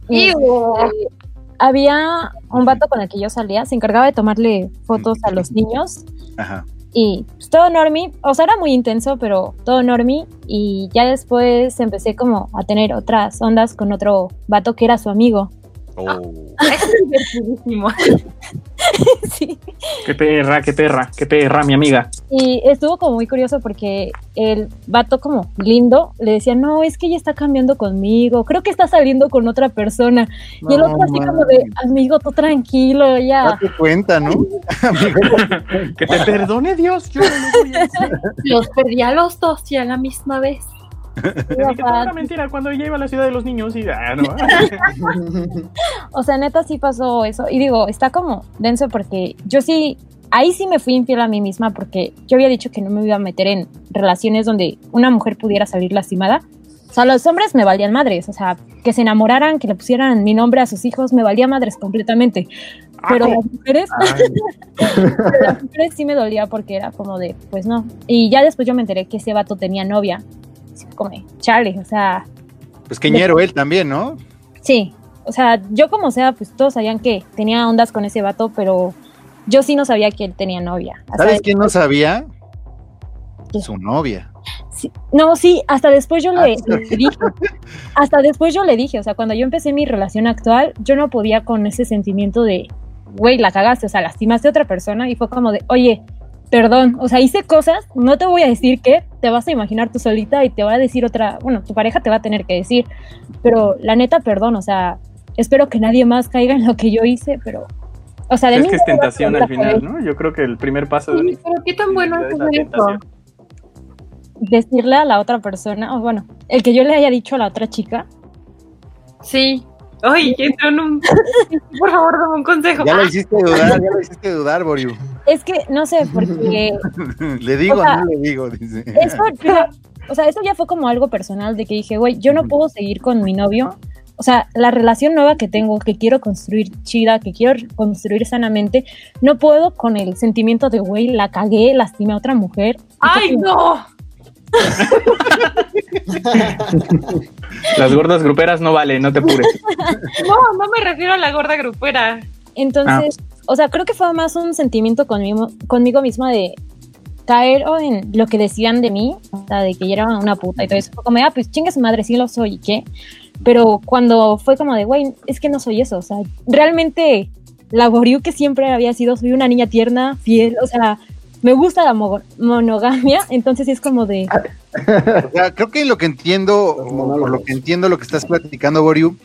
Había un vato con el que yo salía, se encargaba de tomarle fotos a los niños Ajá. Y pues, todo normie, o sea, era muy intenso, pero todo normie. Y ya después empecé como a tener otras ondas con otro vato que era su amigo. Oh. Es divertidísimo. sí. Qué perra, qué perra, qué perra, mi amiga. Y estuvo como muy curioso porque el vato como lindo le decía, no, es que ella está cambiando conmigo, creo que está saliendo con otra persona. y el otro así como de, amigo, tú tranquilo, ya. Date cuenta, ¿no? Que te perdone Dios, yo no lo voy a hacer. Los perdí a los dos y a la misma vez. Toda una mentira cuando ella iba a la ciudad de los niños y ah, no. O sea, neta sí pasó eso. Y digo, está como denso porque yo sí, ahí sí me fui infiel a mí misma porque yo había dicho que no me iba a meter en relaciones donde una mujer pudiera salir lastimada. O sea, los hombres me valían madres, o sea, que se enamoraran, que le pusieran mi nombre a sus hijos, me valía madres completamente. Pero las mujeres, las mujeres sí me dolía porque era como de, pues no. Y ya después yo me enteré que ese vato tenía novia. Así como, chale, o sea, Pues queñero él también, ¿no? Sí, o sea, yo como sea, pues todos sabían que tenía ondas con ese vato, pero yo sí no sabía que él tenía novia. Hasta ¿Sabes de- quién no sabía? ¿Qué? Su novia. sí- no, sí, hasta después yo Ah, le, le dije, hasta después yo le dije, o sea, cuando yo empecé mi relación actual, yo no podía con ese sentimiento de, güey, la cagaste, o sea, lastimaste a otra persona y fue como de, oye, perdón, o sea, hice cosas, no te voy a decir qué, te vas a imaginar tú solita y te va a decir otra, bueno, tu pareja te va a tener que decir, pero la neta, perdón, o sea, espero que nadie más caiga en lo que yo hice, pero, o sea, de Es mí que es tentación al final. ¿no? Yo creo que el primer paso de pero qué tan bueno es eso. Decirle a la otra persona, o bueno, el que yo le haya dicho a la otra chica, Sí. Ay, que entró en un. Por favor, dame un consejo. Ya lo hiciste dudar, ya lo hiciste dudar, Boriu. es que, no sé, porque Le digo, O sea, no le digo, dice. eso ya, o sea, eso ya fue como algo personal de que dije, güey, yo no puedo seguir con mi novio. O sea, la relación nueva que tengo, que quiero construir chida, que quiero construir sanamente, no puedo con el sentimiento de, güey, la cagué, lastimé a otra mujer. ¡Ay, no! Las gordas gruperas no vale, no te pures. No, no me refiero a la gorda grupera. Entonces, o sea, creo que fue más un sentimiento conmigo, conmigo misma de caer o en lo que decían de mí, o sea, de que yo era una puta y todo eso. Fue como, ah, pues chinga su madre, sí lo soy, ¿y qué? Pero cuando fue como de, güey, es que no soy eso, o sea, realmente la Goriu que siempre había sido, soy una niña tierna, fiel, o sea, me gusta la mo- monogamia, entonces sí es como de, O sea, creo que lo que entiendo, por lo que entiendo lo que estás platicando, Boriu,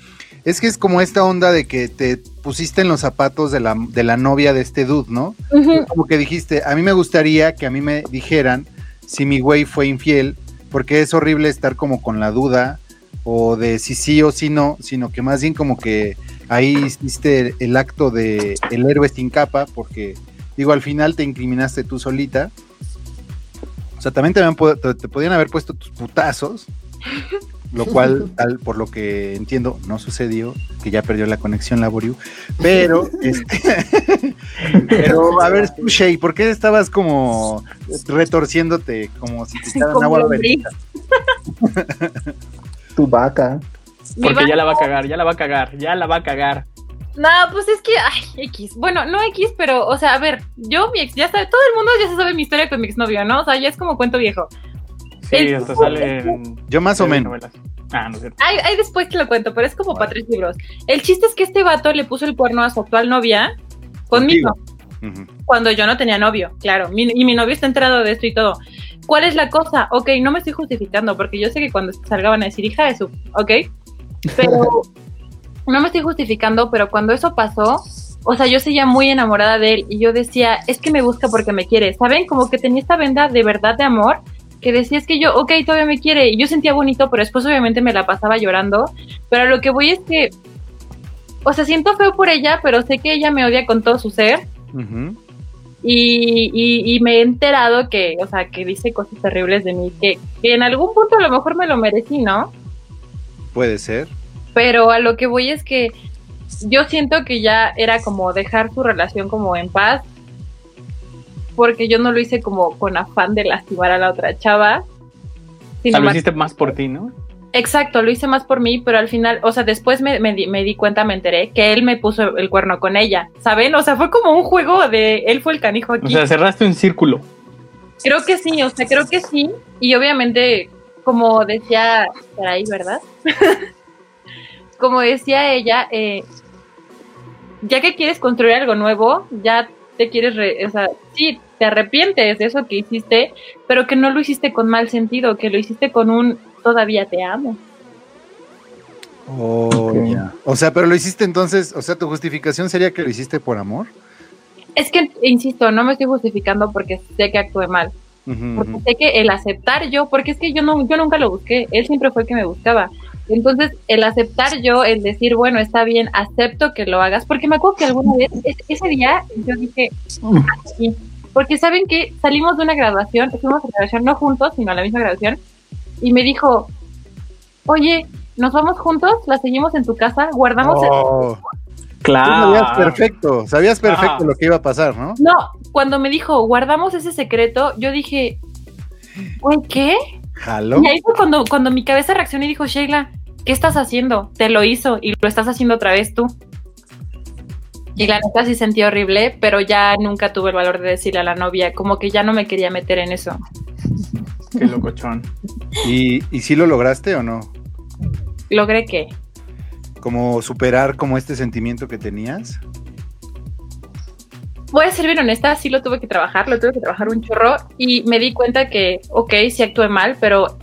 es que es como esta onda de que te pusiste en los zapatos de la, de la novia de este dude, ¿no? Como que dijiste, a mí me gustaría que a mí me dijeran si mi güey fue infiel, porque es horrible estar como con la duda o de si sí o si no, sino que más bien como que ahí hiciste el acto de el héroe sin capa, porque digo, al final te incriminaste tú solita. O sea, también te, te, te podían haber puesto tus putazos, lo cual, tal, por lo que entiendo, no sucedió, que ya perdió la conexión la Boriu, pero, este, pero a ver, Shay, ¿por qué estabas como retorciéndote, como si te echaran agua lombriz. bendita? Tu vaca. Porque ya la va a cagar, ya la va a cagar, ya la va a cagar. No, pues es que, ay, X. Bueno, no X, pero, o sea, a ver, yo, mi ex, ya sabe, todo el mundo ya se sabe mi historia con mi exnovio, ¿no? O sea, ya es como cuento viejo. Sí, El- hasta sale en Yo más o menos. novelas. Ah, no es cierto. Ay, ay, después te lo cuento, pero es como para tres libros. El chiste es que este vato le puso el cuerno a su actual novia conmigo, cuando yo no tenía novio, claro. Mi- y mi novio está enterado de esto y todo. ¿Cuál es la cosa? Ok, no me estoy justificando, porque yo sé que cuando salga van a decir hija de su, ok. Pero no me estoy justificando, pero cuando eso pasó, o sea, yo seguía muy enamorada de él y yo decía, es que me busca porque me quiere, ¿saben? Como que tenía esta venda de verdad de amor que decía, es que yo, ok, todavía me quiere. Y yo sentía bonito, pero después obviamente me la pasaba llorando. Pero lo que voy es que, o sea, siento feo por ella, pero sé que ella me odia con todo su ser. Y, y, y me he enterado que, o sea, que dice cosas terribles de mí, que, que en algún punto a lo mejor me lo merecí, ¿no? Puede ser. Pero a lo que voy es que yo siento que ya era como dejar su relación como en paz, porque yo no lo hice como con afán de lastimar a la otra chava. O sino sea, lo más- hiciste más por ti, ¿no? Exacto, lo hice más por mí, pero al final, o sea, después me, me di, me di cuenta, me enteré que él me puso el cuerno con ella, ¿saben? O sea, fue como un juego de él fue el canijo O aquí. sea, cerraste un círculo. Creo que sí, o sea, creo que sí. Y obviamente, como decía por ahí, ¿verdad? como decía ella, eh, ya que quieres construir algo nuevo, ya te quieres, re- o sea, sí, te arrepientes de eso que hiciste, pero que no lo hiciste con mal sentido, que lo hiciste con un todavía te amo. Oh, Ok. ya. O sea, pero lo hiciste entonces, o sea, tu justificación sería que lo hiciste por amor. Es que, insisto, no me estoy justificando porque sé que actué mal. Porque sé que el aceptar yo, porque es que yo no, yo nunca lo busqué, él siempre fue el que me buscaba. Entonces, el aceptar yo, el decir, bueno, está bien, acepto que lo hagas, porque me acuerdo que alguna vez, es- ese día, yo dije, "Ah, sí", porque saben que salimos de una graduación, fuimos a graduación, no juntos, sino a la misma graduación, y me dijo, oye, ¿nos vamos juntos? ¿La seguimos en tu casa? ¿Guardamos el-?" Oh, tú Claro. sabías perfecto, sabías perfecto lo que iba a pasar, ¿no? No, cuando me dijo, guardamos ese secreto, yo dije, güey, ¿qué? Jalo. Y ahí fue cuando, cuando mi cabeza reaccionó y dijo, Sheila, ¿qué estás haciendo? Te lo hizo y lo estás haciendo otra vez tú. Y la neta sí sentí horrible, pero ya nunca tuve el valor de decirle a la novia, como que ya no me quería meter en eso. Qué locochón. ¿Y, ¿Y si lo lograste o no? Logré que, Como superar como este sentimiento que tenías. voy a ser bien honesta, sí lo tuve que trabajar, lo tuve que trabajar un chorro y me di cuenta que, ok, sí actué mal, pero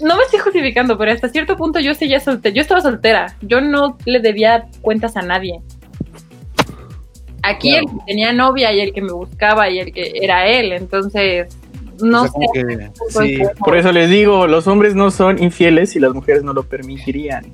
no me estoy justificando, pero hasta cierto punto yo seguía soltera, yo estaba soltera, yo no le debía cuentas a nadie. Aquí Claro. el que tenía novia y el que me buscaba y el que era él, entonces no O sea, como sé. que- sí. Por eso les digo, los hombres no son infieles y las mujeres no lo permitirían.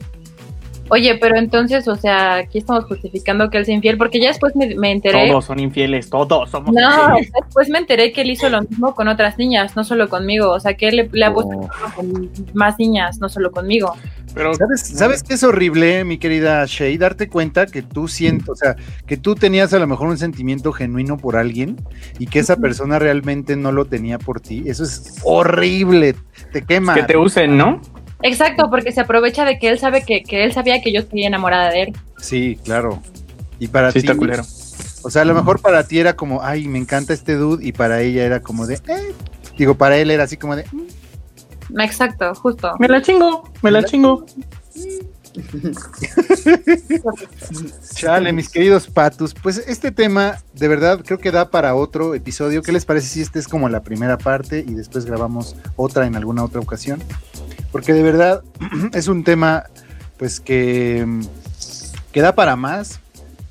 Oye, pero entonces, o sea, aquí estamos justificando que él sea infiel, porque ya después me, me enteré. Todos son infieles, todos somos No, infieles. después me enteré que él hizo lo mismo con otras niñas, no solo conmigo. O sea, que él le, le ha puesto Oh. con más niñas, no solo conmigo. Pero ¿Sabes, ¿Sabes qué es horrible, mi querida Shay? Darte cuenta que tú sientes, o sea, que tú tenías a lo mejor un sentimiento genuino por alguien y que esa persona realmente no lo tenía por ti. Eso es horrible, te quema. que te usen, ¿no? Exacto, porque se aprovecha de que él sabe que, que él sabía que yo estoy enamorada de él. Sí, claro. Y para Sí, ti, está culero. o sea, a lo mejor para ti era como, ay, me encanta este dude, y para ella era como de, eh. Digo, para él era así como de, "Mm". Exacto, justo. Me la chingo, me la chingo. Chale, mis queridos patus, pues este tema de verdad creo que da para otro episodio. ¿Qué les parece si este es como la primera parte y después grabamos otra en alguna otra ocasión? Porque de verdad es un tema pues que, que da para más,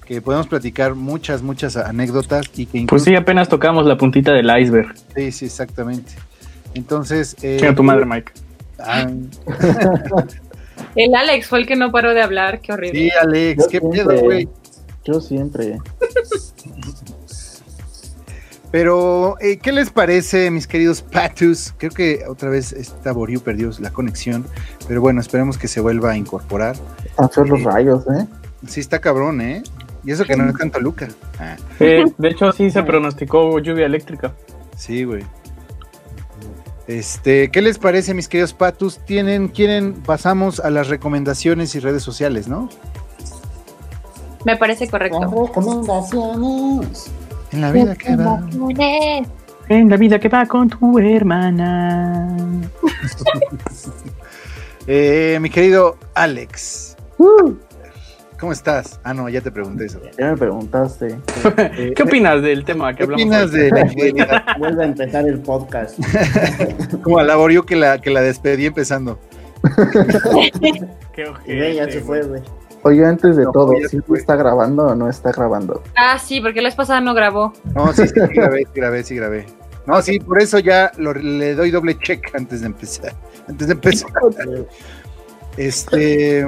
que podemos platicar muchas, muchas anécdotas y que Pues sí, apenas tocamos la puntita del iceberg. sí, sí, exactamente. Entonces... eh, Chinga tu madre, Mike. ah, El Alex fue el que no paró de hablar, qué horrible. sí, Alex, Yo qué siempre- pedo, güey. Yo siempre. Pero, eh, ¿qué les parece, mis queridos Patus? Creo que otra vez esta Boriu perdió la conexión, pero bueno, esperemos que se vuelva a incorporar. Están feos los rayos, ¿eh? Sí, está cabrón, ¿eh? Y eso que no es tanto Luca. Ah, Eh, de hecho, sí se pronosticó lluvia eléctrica. sí, güey. Este, ¿qué les parece, mis queridos Patus? Tienen, quieren, pasamos a las recomendaciones y redes sociales, ¿no? Me parece correcto. Recomendaciones. En la vida que va. En la vida que va con tu hermana. Eh, mi querido Alex. ¿Cómo estás? Ah, no, ya te pregunté eso. Ya me preguntaste. Eh, ¿Qué opinas del tema que ¿Qué hablamos? opinas ahorita? de la infidelidad? Vuelve a empezar el podcast. Como a la Boriu que la, que la despedí empezando. Qué Y ve, ya ojete, se fue, güey. Oye, antes de No, todo, ¿sí está grabando o no está grabando? Ah, sí, porque la vez pasada no grabó. No, sí, sí, sí grabé, sí grabé, sí grabé. No, sí, por eso ya lo- le doy doble check antes de empezar. Antes de empezar. Este,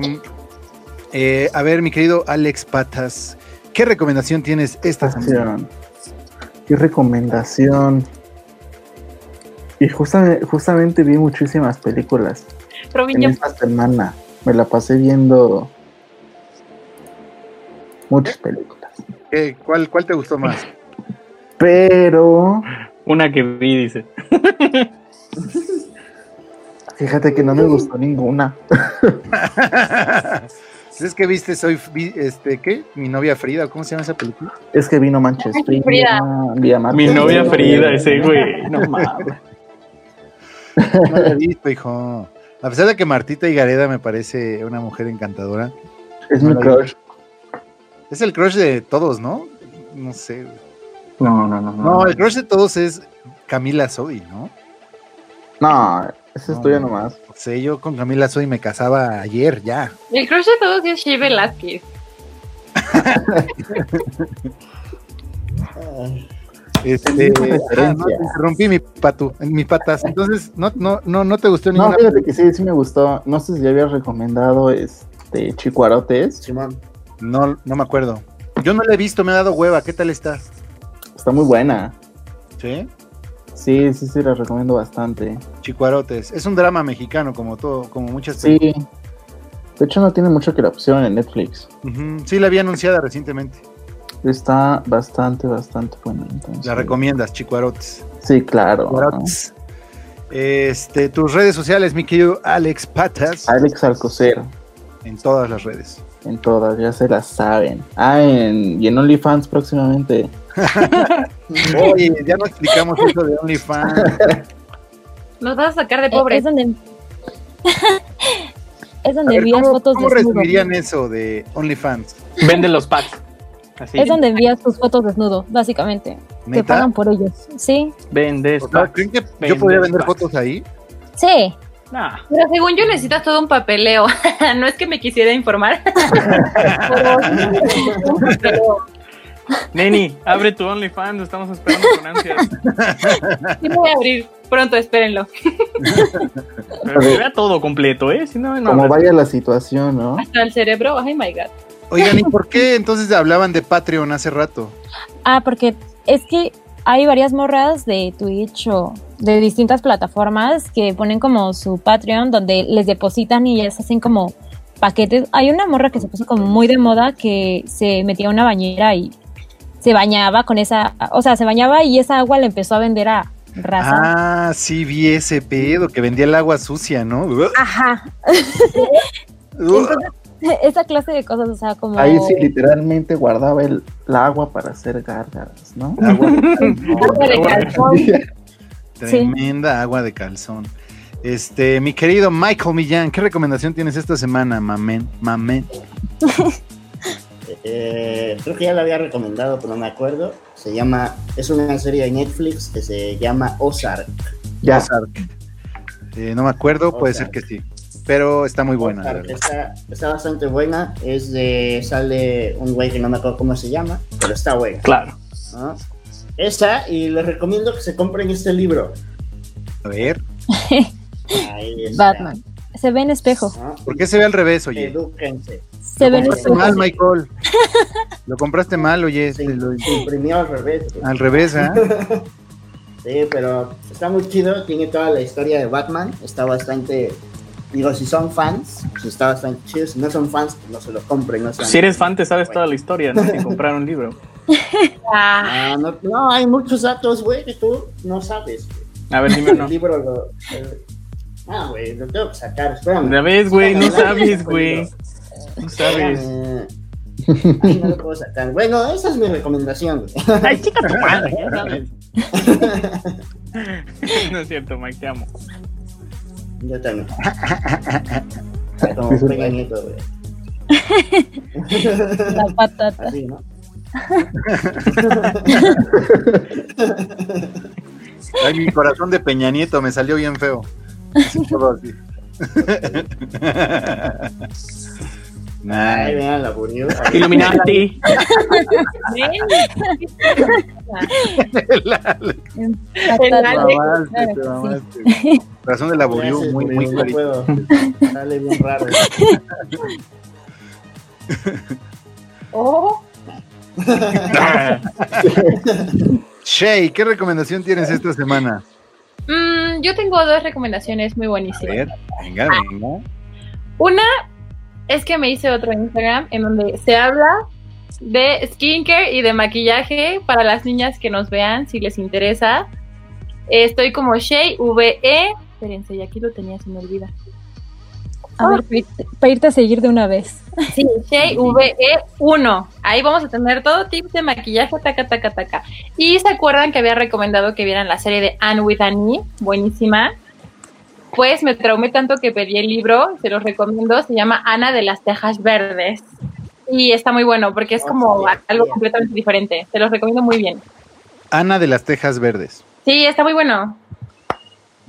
eh, a ver, mi querido Alex Patas, ¿qué recomendación tienes esta semana? ¿Qué recomendación? Y justamente, justamente vi muchísimas películas Robin, en esta semana. Me la pasé viendo muchas películas. ¿Qué- cuál, ¿Cuál te gustó más? Pero Una que vi, dice. fíjate que no me gustó ninguna. ¿Es que viste Soy, vi- este, qué? Mi novia Frida, ¿cómo se llama esa película? Es que vino Manches Frida. Mi novia Frida. Ese güey. No mames. No la he visto, hijo. A pesar de que Martita Higareda me parece una mujer encantadora, Es No mi crush. es el crush de todos, ¿no? No sé. güey. No, no, no. No, el crush de todos es Camila Sodi, ¿no? No, esa es No, tuya no. nomás. Sea, yo con Camila Sodi me casaba ayer, ya. El crush de todos es Shea Velázquez. Este, ah, no, interrumpí mi patu, mis patas. Entonces, no, no, no, no te gustó No, ninguna. fíjate que sí, sí me gustó. No sé si ya habías recomendado este Chicuarotes. Simón. No, no me acuerdo. Yo no la he visto, me ha dado hueva. ¿Qué tal está? Está muy buena. ¿Sí? Sí, sí, sí, la recomiendo bastante. Chicuarotes. Es un drama mexicano, como todo, como muchas Sí. De hecho, no tiene mucho que la opción en Netflix. Sí, la había anunciada recientemente. Está bastante, bastante buena. entonces. La recomiendas, Chicuarotes. Sí, claro. Chicuarotes. Este, tus redes sociales, mi querido Alex Patas, Alex Alcocer, en todas las redes. en todas, ya se las saben. Ah, en, y en OnlyFans próximamente. Oye, ya no explicamos eso de OnlyFans. Nos vas a sacar de Eh, pobre. Es donde, es donde ver, envías ¿cómo, fotos cómo desnudo. resumirían eso de OnlyFans? Vende los packs. Así. Es donde envías tus fotos desnudo, básicamente. Te ¿Neta? pagan por ellos. Sí, Vendes O sea, packs. ¿Creen que yo podría vender packs. fotos ahí? sí. Nah. Pero según yo necesitas todo un papeleo. no es que me quisiera informar. Pero un papeleo. Neni, abre tu OnlyFans, estamos esperando con ansias. Sí voy a abrir pronto, espérenlo. Pero que vea todo completo, ¿eh? Si no, no. Como vaya la situación, ¿no? Hasta el cerebro, ay my god. Oigan, ¿y por qué entonces hablaban de Patreon hace rato? Ah, porque es que hay varias morras de Twitch o de distintas plataformas que ponen como su Patreon donde les depositan y ellas hacen como paquetes. Hay una morra que se puso como muy de moda que se metía a una bañera y se bañaba con esa, o sea, se bañaba y esa agua le empezó a vender a raza. Ah, sí, vi ese pedo que vendía el agua sucia, ¿no? Ajá. Esa clase de cosas, o sea, como Ahí sí literalmente guardaba el, la agua para hacer gárgaras, ¿no? agua de Agua de calzón. Tremenda agua de calzón. Este, mi querido Michael Millán, ¿qué recomendación tienes esta semana, mamen? Mamen. Eh, creo que ya la había recomendado, pero no me acuerdo. Se llama, es una serie de Netflix que se llama Ozark. Ya, Ozark. Eh, no me acuerdo, puede ser que sí. Pero está muy buena, Ozark está, está bastante buena. Es de, sale un güey que no me acuerdo cómo se llama, pero está buena. Claro. ¿no? Esa, y les recomiendo que se compren este libro. A ver, Ahí está, Batman. Se ve en espejo. ¿no? ¿por qué se ve al revés, oye? Edúquense. Se ve en espejo. mal, Michael. Lo compraste mal, oye. Se, te lo- se imprimió al revés. güey. al revés, ¿ah? Sí, pero está muy chido, tiene toda la historia de Batman, está bastante, digo, si son fans, pues está bastante chido, si no son fans, pues no se lo compren. No Si eres fan, te sabes toda la historia, ¿no? Sin comprar un libro. Ah, Ah, no, no, hay muchos datos, güey, que tú no sabes. güey. A ver, dime El uno. libro lo... el- Ah, güey, lo tengo que sacar, espérame. Ya ves, güey, no sabes, güey. No sabes. Ay, no lo puedo sacar. Bueno, esa es mi recomendación, güey. Ay, chica tu madre, ya sabes. No es cierto, Mike, te amo. Yo también. Como Nieto, güey. La patata. Así, ¿no? Ay, mi corazón de Peña Nieto me salió bien feo. Todo así. Vean la te que mamaste. Corazón de la Buriu, muy, muy no clarito. puedo. Sale bien raro. oh, Shay, ¿qué recomendación tienes esta semana? Mm, yo tengo dos recomendaciones muy A buenísimas. ver, venga, venga. Una es que me hice otro Instagram en donde se habla de skincare y de maquillaje para las niñas que nos vean si les interesa. Estoy como Shay VE. Espérense, y aquí lo tenía, se me olvida. A ver, para irte, para irte a seguir de una vez. Sí, Shay VE1. Ahí vamos a tener todo tips de maquillaje, taca, taca, taca. Y se acuerdan que había recomendado que vieran la serie de Anne with Annie, buenísima. Pues me traumé tanto que pedí el libro, se los recomiendo, se llama Ana de las Tejas Verdes. Y está muy bueno porque es Oh, como algo completamente diferente. Se los recomiendo muy bien. Ana de las Tejas Verdes. Sí, está muy bueno. ¿De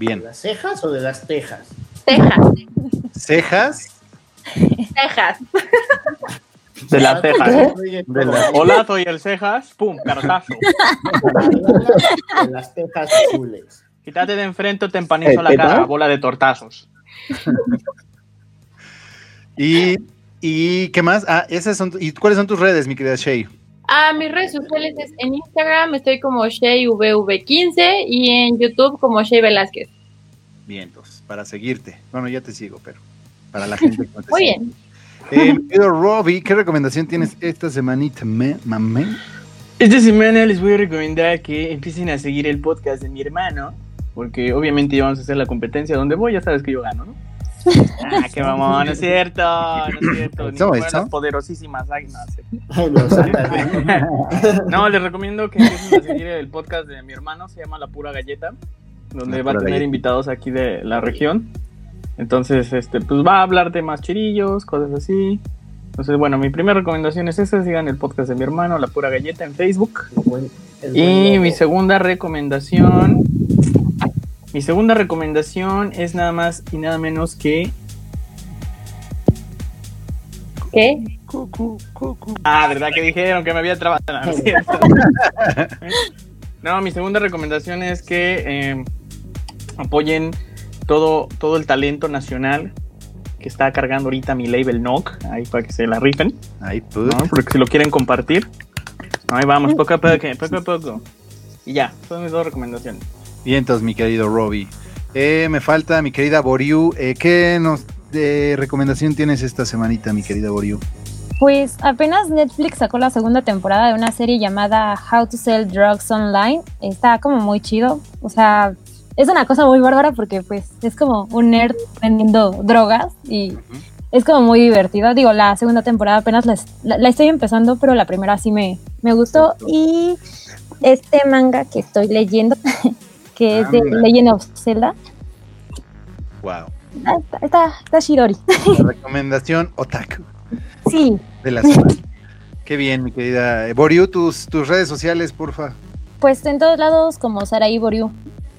Bien. las cejas o de las tejas? Tejas, Cejas tejas. De las cejas. De la- Hola, soy el cejas. Pum, cartazo. De las tejas azules. Quítate de enfrente o te empanizo ¿Eh, la cara, bola de tortazos. ¿Y, ¿Y qué más? Ah, esas son. ¿Y cuáles son tus redes, mi querida Shay? A mis redes sociales es en Instagram estoy como ShayVV15 y en YouTube como Shay Velázquez. Bien, entonces, para seguirte. Bueno, ya te sigo, pero para la gente que Muy bien. Eh, mi querido Robbie, ¿qué recomendación tienes esta semanita, me, mamén? Esta semana les voy a recomendar que empiecen a seguir el podcast de mi hermano, porque obviamente ya vamos a hacer la competencia donde voy, ya sabes que yo gano, ¿no? Ah, qué mamón, no es cierto, no es cierto. Ni ¿Eso, fueran las poderosísimas águilas. ¿no? No, les recomiendo que empiecen a seguir el podcast de mi hermano, se llama La Pura Galleta, donde La va a tener Galleta. invitados aquí de la región. Entonces, este, pues va a hablar de más chirillos, cosas así. Entonces, bueno, mi primera recomendación es esa, sigan el podcast de mi hermano, La Pura Galleta, en Facebook. Buen- Y mi segunda recomendación. Mi segunda recomendación es nada más y nada menos que. ¿Qué? Ah, ¿verdad que dijeron que me había trabado? No, mi segunda recomendación es que eh, apoyen todo, todo el talento nacional que está cargando ahorita mi label NOC, ahí para que se la rifen, pues. ¿no? Porque si lo quieren compartir, ahí vamos, poco a poco, poco a poco. Y ya, son mis dos recomendaciones. Bien, entonces, mi querido Robbie. Eh, me falta mi querida Boriu. Eh, ¿Qué nos de recomendación tienes esta semanita, mi querida Boriu? Pues apenas Netflix sacó la segunda temporada de una serie llamada How to Sell Drugs Online. Está como muy chido. O sea, es una cosa muy bárbara porque pues es como un nerd vendiendo drogas y es como muy divertido. Digo, la segunda temporada apenas la, la estoy empezando, pero la primera sí me, me gustó. Y este manga que estoy leyendo, que es de. Legend of Zelda, Wow. está, está, está Shidori. La recomendación Otaku Sí, de la semana. Qué bien, mi querida. Boriu, tus, tus redes sociales, porfa. pues en todos lados como Saraí Boriu.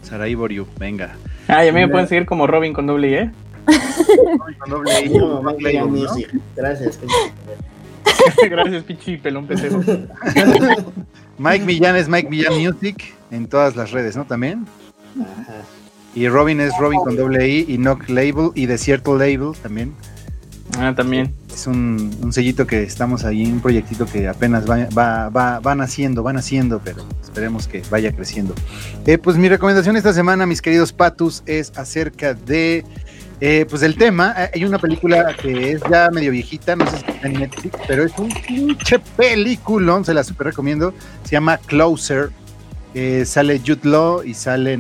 Saraí Boriu, venga. Ah, y a mí me pueden seguir como Robin con doble I, ¿eh? Con doble I, Como con Mike doble I, ¿no? Music. Gracias. Gracias, pichi pelón pendejo. Mike Millán es Mike Millán Music en todas las redes, ¿no? También. Ajá. Y Robin es Robin con doble I y Knock Label y Desierto Label también. Ah, también. Es un, un sellito que estamos ahí, un proyectito que apenas va, va, va, van haciendo, van haciendo, pero esperemos que vaya creciendo. Eh, pues mi recomendación esta semana, mis queridos patus, es acerca de, eh, pues del tema. Eh, Hay una película que es ya medio viejita, no sé si está en Netflix, pero es un pinche peliculón, se la super recomiendo. Se llama Closer. Eh, sale Jude Law y sale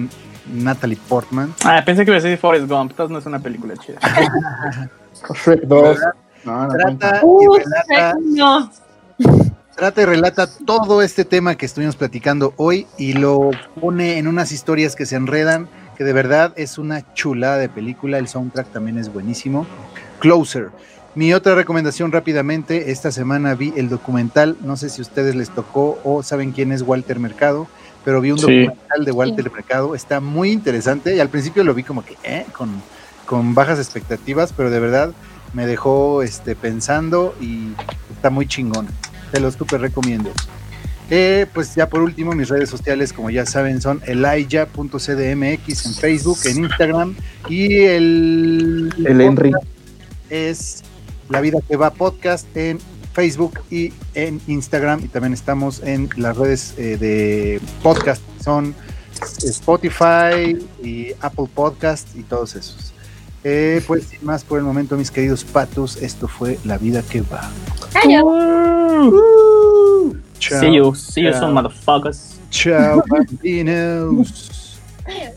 Natalie Portman. Ah, pensé que iba a decir Forrest Gump. Entonces no es una película chida. Shrek 2. No, no cuenta. Trata y Uh, relata no. trata y relata todo este tema que estuvimos platicando hoy y lo pone en unas historias que se enredan, que de verdad es una chulada de película, el soundtrack también es buenísimo. Closer. Mi otra recomendación rápidamente, esta semana vi el documental, no sé si a ustedes les tocó o saben quién es Walter Mercado, pero vi un Sí. documental de Walter Mercado, está muy interesante y al principio lo vi como que, eh, con, con bajas expectativas, pero de verdad me dejó este, pensando y está muy chingón. Te los super recomiendo. Eh, pues ya por último, mis redes sociales, como ya saben, son elijah.cdmx en Facebook, en Instagram y el, El Henry. es La Vida que Va Podcast en Facebook y en Instagram y también estamos en las redes eh, de podcast, son Spotify y Apple Podcast y todos esos. Eh, pues sin más por el momento, mis queridos patos, esto fue La Vida que Va. Adiós. Chao. See you, see you Chao. soon, motherfuckers. Ciao, bambinos.